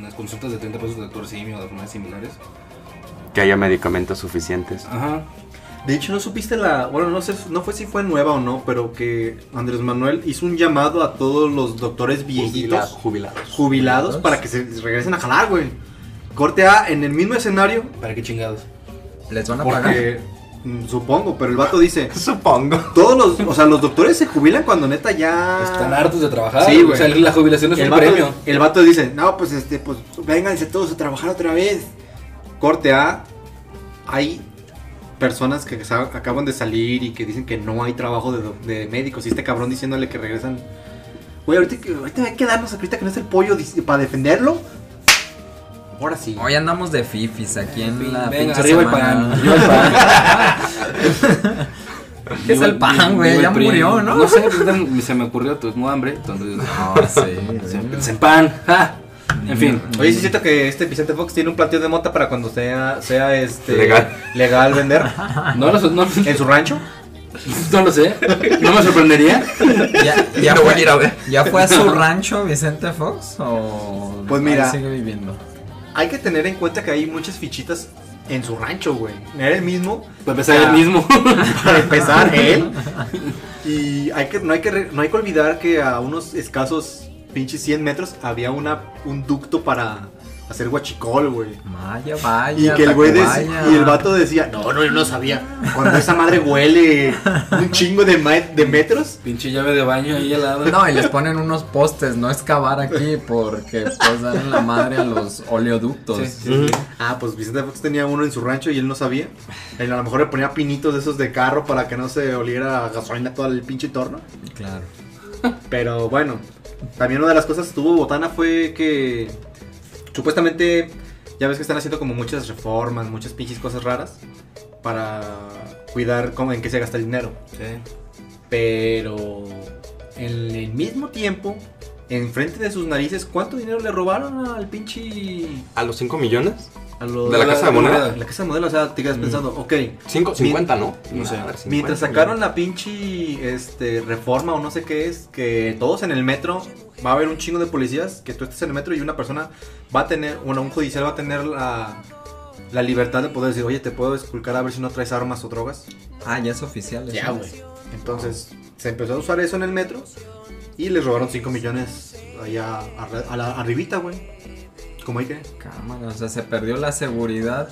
las consultas de 30 pesos de doctor simio o de formas similares. Que haya medicamentos suficientes. Ajá. De hecho, ¿no supiste la... Bueno, no sé, no fue si fue nueva o no, pero que Andrés Manuel hizo un llamado a todos los doctores viejitos jubilados. jubilados para que se regresen a jalar, güey. Corte A, en el mismo escenario, ¿Para qué chingados? ¿Les van a pagar? porque... mm, Supongo, pero el vato dice... Supongo. Todos los... O sea, los doctores se jubilan cuando neta ya... Están hartos de trabajar. Sí, güey. O sea, la jubilación es el un vato, premio. el vato dice, no, pues este, pues vénganse todos a trabajar otra vez. Corte A, hay personas que acaban de salir y que dicen que no hay trabajo de, de médicos. Y este cabrón diciéndole que regresan. Güey, ahorita, que- ahorita hay que darnos ahorita que no es el pollo para defenderlo. Ahora sí. Hoy andamos de fifis aquí en la Venga, pinche arriba el semana. pan. Arriba el pan. ¿Qué es el pan, güey? Ya el murió, ¿no? No sé, pues, ahorita se me ocurrió, tengo hambre, entonces... No, sí. Se, se pan. ja. En fin. Oye, sí es cierto que este Vicente Fox tiene un planteo de mota para cuando sea, sea este Legal. legal vender No lo, no, en su rancho. no lo sé. No me sorprendería. ¿Ya, Ya no voy a fue, ir a ver. ¿Ya fue a su rancho Vicente Fox? ¿O Pues mira. sigue viviendo? Hay que tener en cuenta que hay muchas fichitas en su rancho, güey. Era el mismo. Para empezar Ah. el mismo. Para empezar, él. Y hay que, no, hay que, no hay que olvidar que a unos escasos pinches 100 metros había una, un ducto para hacer guachicol, güey. Vaya, vaya. Y que el güey dec- Tacubaya. y el vato decía, no, no, yo no sabía. Cuando esa madre huele un chingo de, de metros. Pinche llave de baño ahí al lado. No, y les ponen unos postes, no excavar aquí porque pues dan la madre a los oleoductos. Sí. Ah, pues Vicente Fox tenía uno en su rancho y él no sabía. Él a lo mejor le ponía pinitos de esos de carro para que no se oliera a gasolina todo el pinche entorno. Claro. Pero bueno, también una de las cosas que tuvo Botana fue que supuestamente ya ves que están haciendo como muchas reformas, muchas pinches cosas raras para cuidar cómo en qué se gasta el dinero. Sí. Pero en el mismo tiempo, enfrente de sus narices, ¿cuánto dinero le robaron al pinche ¿A los 5 millones? a los ¿De la Casa de Moneda? La casa de modelo, o sea, te quedas pensando, ok, 5, 50, ¿no? No sé. A ver, 50. Mientras sacaron la pinche este, reforma o no sé qué es, que todos en el metro va a haber un chingo de policías, que tú estés en el metro y una persona va a tener, bueno, un judicial va a tener la, la libertad de poder decir, oye, te puedo esculcar a ver si no traes armas o drogas. Ah, ya es oficial. eso. Entonces se empezó a usar eso en el metro y les robaron 5 millones allá a la, arribita, güey. ¿Cómo hay que? Cámara, o sea, se perdió la seguridad.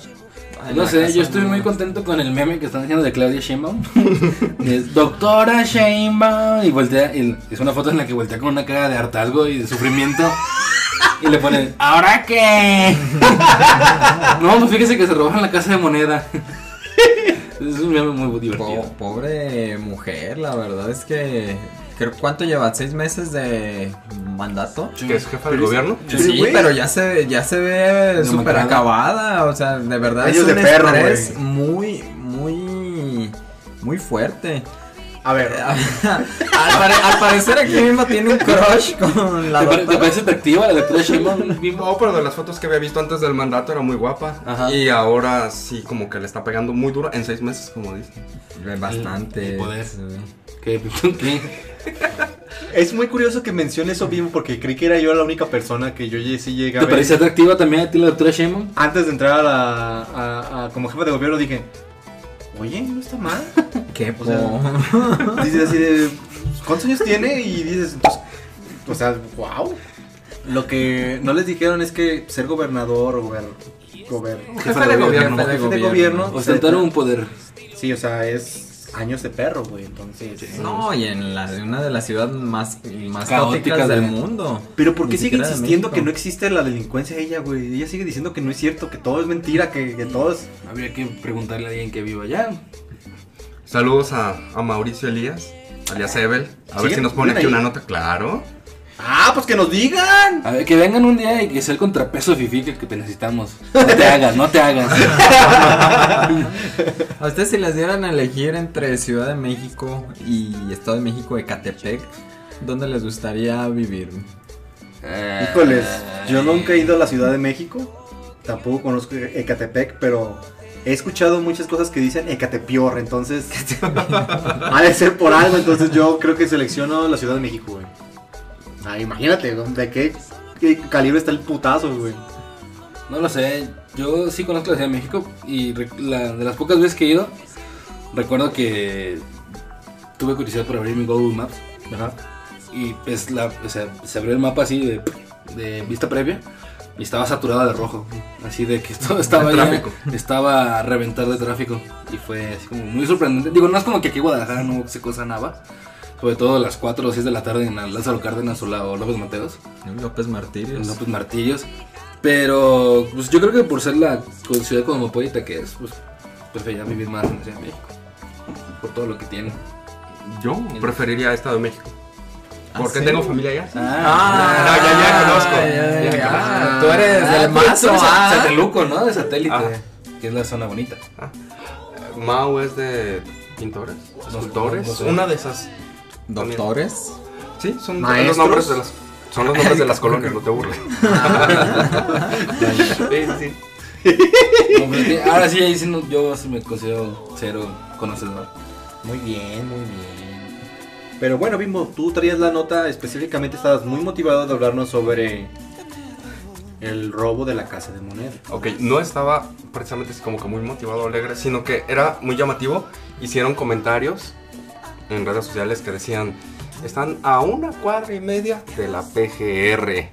No sé, yo estoy muy contento con el meme que están haciendo de Claudia Sheinbaum. es Doctora Sheinbaum y voltea, y es una foto en la que voltea con una cara de hartazgo y de sufrimiento. Y le ponen, ¿ahora qué? no, pues fíjese que se robaron la casa de moneda. es un meme muy divertido. Po- pobre mujer, la verdad es que. Creo- ¿Cuánto lleva? ¿Seis meses de mandato? ¿Que es jefa del gobierno? Sí, güey. pero ya se, ya se ve súper Demacrada. acabada. O sea, de verdad Años es un de perro, estrés güey. muy, muy, muy fuerte. A ver, al, pare- al parecer aquí mismo tiene un crush con la ¿Te, te parece atractiva la doctora Sheinbaum? No, pero de las fotos que había visto antes del mandato era muy guapa. Ajá. Y ahora sí, como que le está pegando muy duro en seis meses, como dicen. Bastante. El poder. sí. ¿Qué? ¿Qué? es muy curioso que mencione eso bien porque creí que era yo la única persona que yo sí llegué a ¿Te ver. parece atractiva también a ti la doctora Sheinbaum? Antes de entrar a la, a- a- como jefe de gobierno dije, oye, no está mal. Qué O sea, Dices así de, ¿cuántos años tiene? Y dices, pues, o sea, wow. Lo que no les dijeron es que ser gobernador o gober, gober- Jefe de gobierno. de de gobierno, gobierno. Ostentar un poder. sí, o sea, es años de perro, güey. Entonces. No, y en la, una de las ciudades más, más Caóticas caóticas del de- mundo. Pero ¿por qué Ni sigue insistiendo que no existe la delincuencia ella, güey? Ella sigue diciendo que no es cierto, que todo es mentira, que, que todo es... Habría que preguntarle a alguien que viva allá. Saludos a, a Mauricio Elías, alias Ebel. A ver si nos pone ¿Viven aquí ahí? una nota, claro. Ah, pues que nos digan. A ver, que vengan un día y que sea el contrapeso fifi que, que te necesitamos. No te hagas, no te hagas. A ustedes si les dieran a elegir entre Ciudad de México y Estado de México, Ecatepec, ¿dónde les gustaría vivir? Híjoles, yo nunca he ido a la Ciudad de México. Tampoco conozco Ecatepec, pero he escuchado muchas cosas que dicen Ecatepior, entonces ha de ser por algo, entonces yo creo que selecciono la Ciudad de México, güey. Imagínate, ¿de qué, qué calibre está el putazo, güey? No lo sé, yo sí conozco la Ciudad de México y la- de las pocas veces que he ido, recuerdo que tuve curiosidad por abrir mi Google Maps Ajá. y pues la, o sea, se abrió el mapa así de, de vista previa y estaba saturada de rojo, así de que todo estaba ya- estaba a reventar de tráfico y fue así como muy sorprendente. Digo, no es como que aquí en Guadalajara no se cosa nada, sobre todo a las 4 o 6 de la tarde en la Lázaro Cárdenas o, la, o López Mateos. López Martirios. López Martillos. Pero pues yo creo que por ser la ciudad cosmopolita que es, pues preferiría vivir más en la Ciudad de México. Por todo lo que tiene. Yo preferiría Estado de México. ¿Ah, Porque sí? tengo familia allá. Ah, no, ya, ya conozco. ya, Ya ya. conozco. Tú eres Ah, del mazo, ah. Sateluco, ¿no? De satélite. Ah. Que es la zona bonita. Mau es de pintores, escultores, no sé. una de esas. Doctores. Sí, son ¿Maestros? los nombres de las son los nombres de las colonias, no te burles. Sí, sí. Que- ahora sí, ahí sí no- yo sí me considero cero conocedor. Muy bien, muy bien. Pero bueno, Bimbo, tú traías la nota, específicamente estabas muy motivado de hablarnos sobre el robo de la casa de moneda. Ok, no estaba precisamente así como que muy motivado o alegre, sino que era muy llamativo. Hicieron comentarios en redes sociales que decían, están a una cuadra y media de la PGR.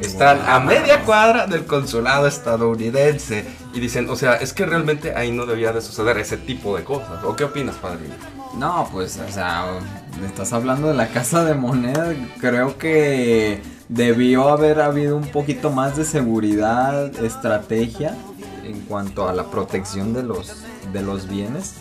Están a media cuadra del consulado estadounidense. Y dicen, o sea, es que realmente ahí no debía de suceder ese tipo de cosas. ¿O qué opinas, padrino? No, pues, o sea, estás hablando de la casa de moneda. Creo que debió haber habido un poquito más de seguridad, estrategia en cuanto a la protección de los, de los bienes.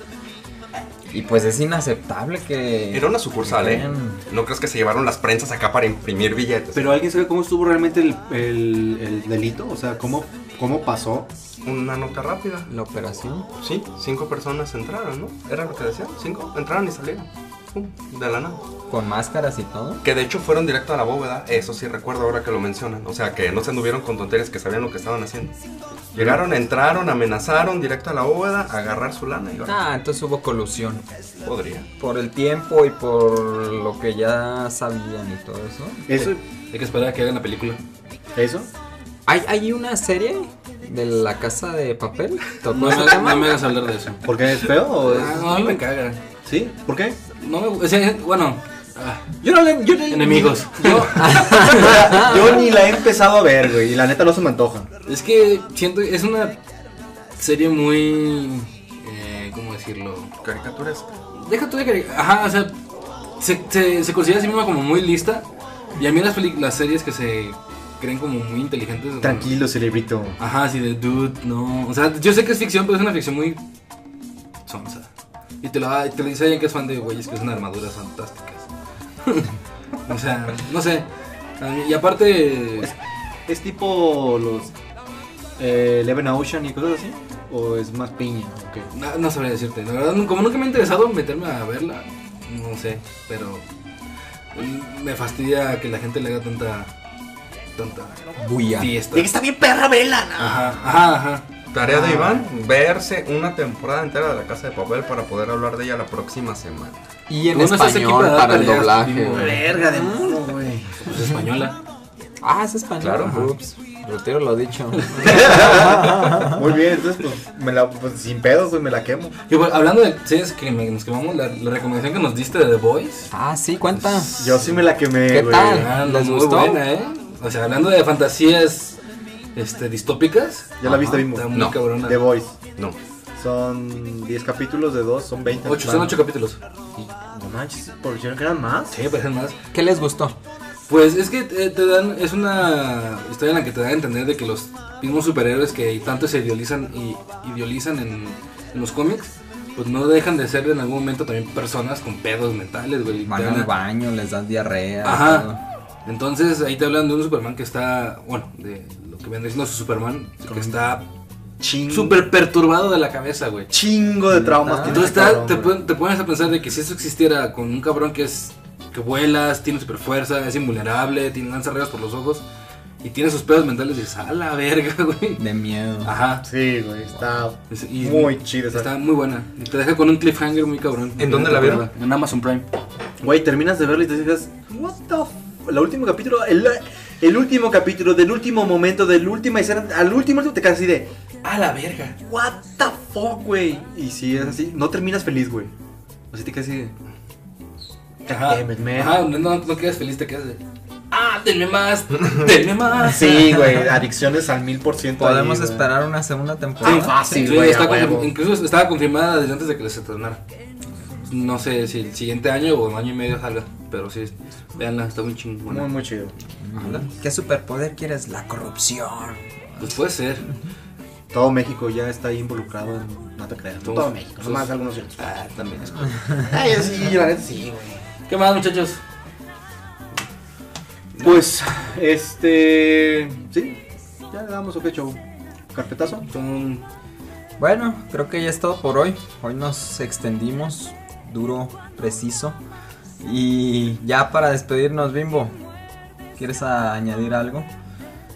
Y pues es inaceptable que... Era una sucursal, ¿eh? ¿No crees que se llevaron las prensas acá para imprimir billetes? Pero ¿alguien sabe cómo estuvo realmente el, el- el delito? O sea, ¿cómo, cómo pasó? Una nota rápida. La operación. Sí, cinco personas entraron, ¿no? Era lo que decían, cinco. Entraron y salieron. Pum, de la nada. Con máscaras y todo. Que de hecho fueron directo a la bóveda, eso sí recuerdo ahora que lo mencionan. O sea, que no se anduvieron con tonterías, que sabían lo que estaban haciendo. Llegaron, entraron, amenazaron directo a la bóveda, a agarrar su lana y ahora Ah, entonces hubo colusión. podría. Por el tiempo y por lo que ya sabían y todo eso. ¿Eso? Hay que esperar a que hagan la película. ¿Eso? ¿Hay, hay una serie de la casa de papel? ¿Tocó No, me- no me hagas hablar de eso. ¿Por qué es feo? o es- Ah, no, me caga. ¿Sí? ¿Por qué? No me, o sea, bueno, ah, Yo no le... Yo le- enemigos. Yo, yo ni la he empezado a ver, güey, y la neta no se me antoja. Es que siento es una serie muy. Eh, ¿Cómo decirlo? Caricaturas. Deja tú de que. Ajá, o sea, se, se, se considera a sí misma como muy lista. Y a mí las, las series que se creen como muy inteligentes. como- Tranquilo, cerebrito. Ajá, así de dude, no. O sea, yo sé que es ficción, pero es una ficción muy. sonsa. Y te lo, y te lo dice alguien que es fan de güeyes que usan armaduras fantásticas. o sea, no sé. Y aparte. ¿Es tipo los eh, Eleven Ocean y cosas así? ¿O es más piña? ¿O qué? No, no sabría decirte. La verdad, como nunca me ha interesado meterme a verla, no sé, pero me fastidia que la gente le haga tanta tanta Bulla. fiesta. ¡De que está bien perra vela! ¿no? Ajá, ajá, ajá. Tarea de Ah. Iván, verse una temporada entera de la casa de papel para poder hablar de ella la próxima semana. Y en español para el doblaje. Verga de mono, güey. Pues española. Ah, es español. Claro. Ups, retiro lo dicho. Muy bien, entonces pues, me la, pues, sin pedos, güey, me la quemo. Y bueno, hablando de series que me- nos quemamos, la, la recomendación que nos diste de The Boys. ah, sí, cuenta. Yo sí me la quemé, ¿Qué güey. tal? Ah, ¿Les muy gustó? buena, ¿eh? O sea, hablando de fantasías este, distópicas. ¿Ya la viste, Bimbo? Está muy No. cabrona. The Voice. No. Son 10 capítulos de 2, son 20. Ocho, son ocho capítulos. No manches, ¿por qué no eran más? Sí, parecen más. ¿Qué les gustó? Pues es que eh, te dan, es una historia en la que te dan a entender de que los mismos superhéroes que tanto se idealizan y idealizan en, en los cómics, pues no dejan de ser en algún momento también personas con pedos mentales, güey. y Van al baño, les dan diarrea. Ajá. todo. Entonces ahí te hablan de un Superman que está, bueno, de que vendría siendo su Superman, que está Chingo, súper perturbado de la cabeza, güey. chingo de traumas. tiene Entonces ese está- cabrón, te, pon- te pones a pensar de que si eso existiera con un cabrón que es que vuelas, tiene super fuerza, es invulnerable, tiene lanza rayos por los ojos y tiene sus pedos mentales y dices, a la verga, güey. De miedo. Ajá. Sí, güey, está Es- y- muy chido. esa- Está muy buena. Y te deja con un cliffhanger muy cabrón. ¿En dónde la vieron? En Amazon Prime. Güey, terminas de verlo y te dices, what the f el último capítulo, el, el último capítulo, del último momento, de la última escena, al último último te quedas así de, A la verga. what the fuck, güey. Y si es así, no terminas feliz, güey. Así te quedas así de, Ajá. damn it, man. Ajá, no, no, no quedas feliz, te quedas de. Ah, denme más, denme más. Sí, güey, adicciones al mil por ciento. Podemos ahí, esperar una segunda temporada. Sí, fácil, Sí, güey, está incluso estaba confirmada desde antes de que les estrenara. No sé si el siguiente año o un año y medio salga, pero sí, véanla, está muy chingona. Muy, muy chido. ¿Qué superpoder quieres? La corrupción. Pues puede ser. Todo México ya está ahí involucrado en. No te creas. Todo México, nomás algunos ciertos. Ah, también es. Ay, sí, la neta sí, güey. ¿Qué más, muchachos? Pues, este. Sí, ya le damos ok, show. Carpetazo. Son. Bueno, creo que ya es todo por hoy. Hoy nos extendimos duro, preciso. Y ya para despedirnos, Bimbo, ¿quieres añadir algo?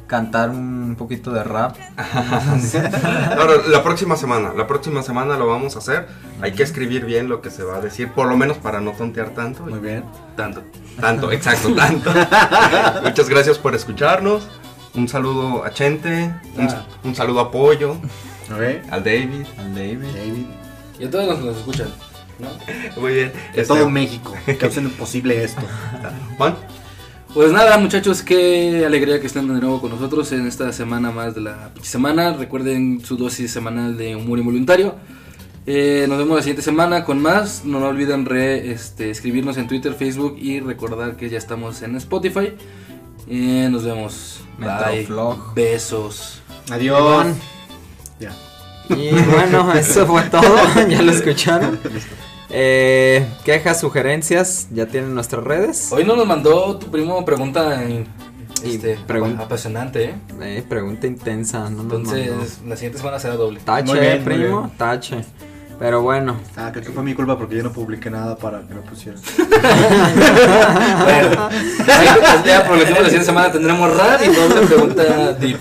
Cantar un poquito de rap. Ahora, la próxima semana, la próxima semana lo vamos a hacer. Hay que escribir bien lo que se va a decir, por lo menos para no tontear tanto. Muy bien. Tanto. Tanto, exacto, tanto. Muchas gracias por escucharnos. Un saludo a Chente, un, Ah. un saludo a Pollo, Ok. al David. Al David. David. Y a todos los que nos escuchan. ¿No? Muy bien. De Este, todo México. Que hacen posible esto. Juan, Pues nada, muchachos, qué alegría que estén de nuevo con nosotros en esta semana más de la semana. Recuerden su dosis semanal de humor involuntario. Eh, nos vemos la siguiente semana con más. No, no olviden re, este, escribirnos en Twitter, Facebook y recordar que ya estamos en Spotify. Eh, nos vemos. Bye. Besos. Adiós. Ya. Y bueno, eso fue todo. ya lo escucharon. Eh, quejas, sugerencias, ya tienen nuestras redes. Hoy nos mandó tu primo pregunta eh, Y este, pregun- apasionante. ¿eh? Eh, pregunta intensa, no Entonces, mandó. la siguiente semana será doble. Tache, Muy bien, muy primo, bien. tache. Pero bueno, Ah, creo que fue mi culpa porque yo no publiqué nada para que lo pusieran. Bueno, pues ya prometimos la siguiente semana tendremos rap y doble pregunta deep.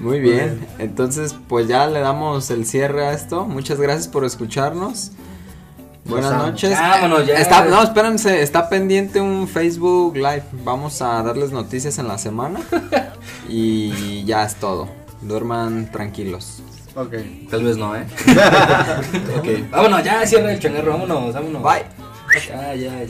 muy bien. Entonces, pues ya le damos el cierre a esto. Muchas gracias por escucharnos. Buenas noches. Vámonos ya. Está, no, espérense, está pendiente un Facebook Live. Vamos a darles noticias en la semana. Y ya es todo. Duerman tranquilos. Ok. Tal vez no, ¿eh? ok. Vámonos, ya cierra el changarro, vámonos, vámonos. Bye. Ya, ya, ya.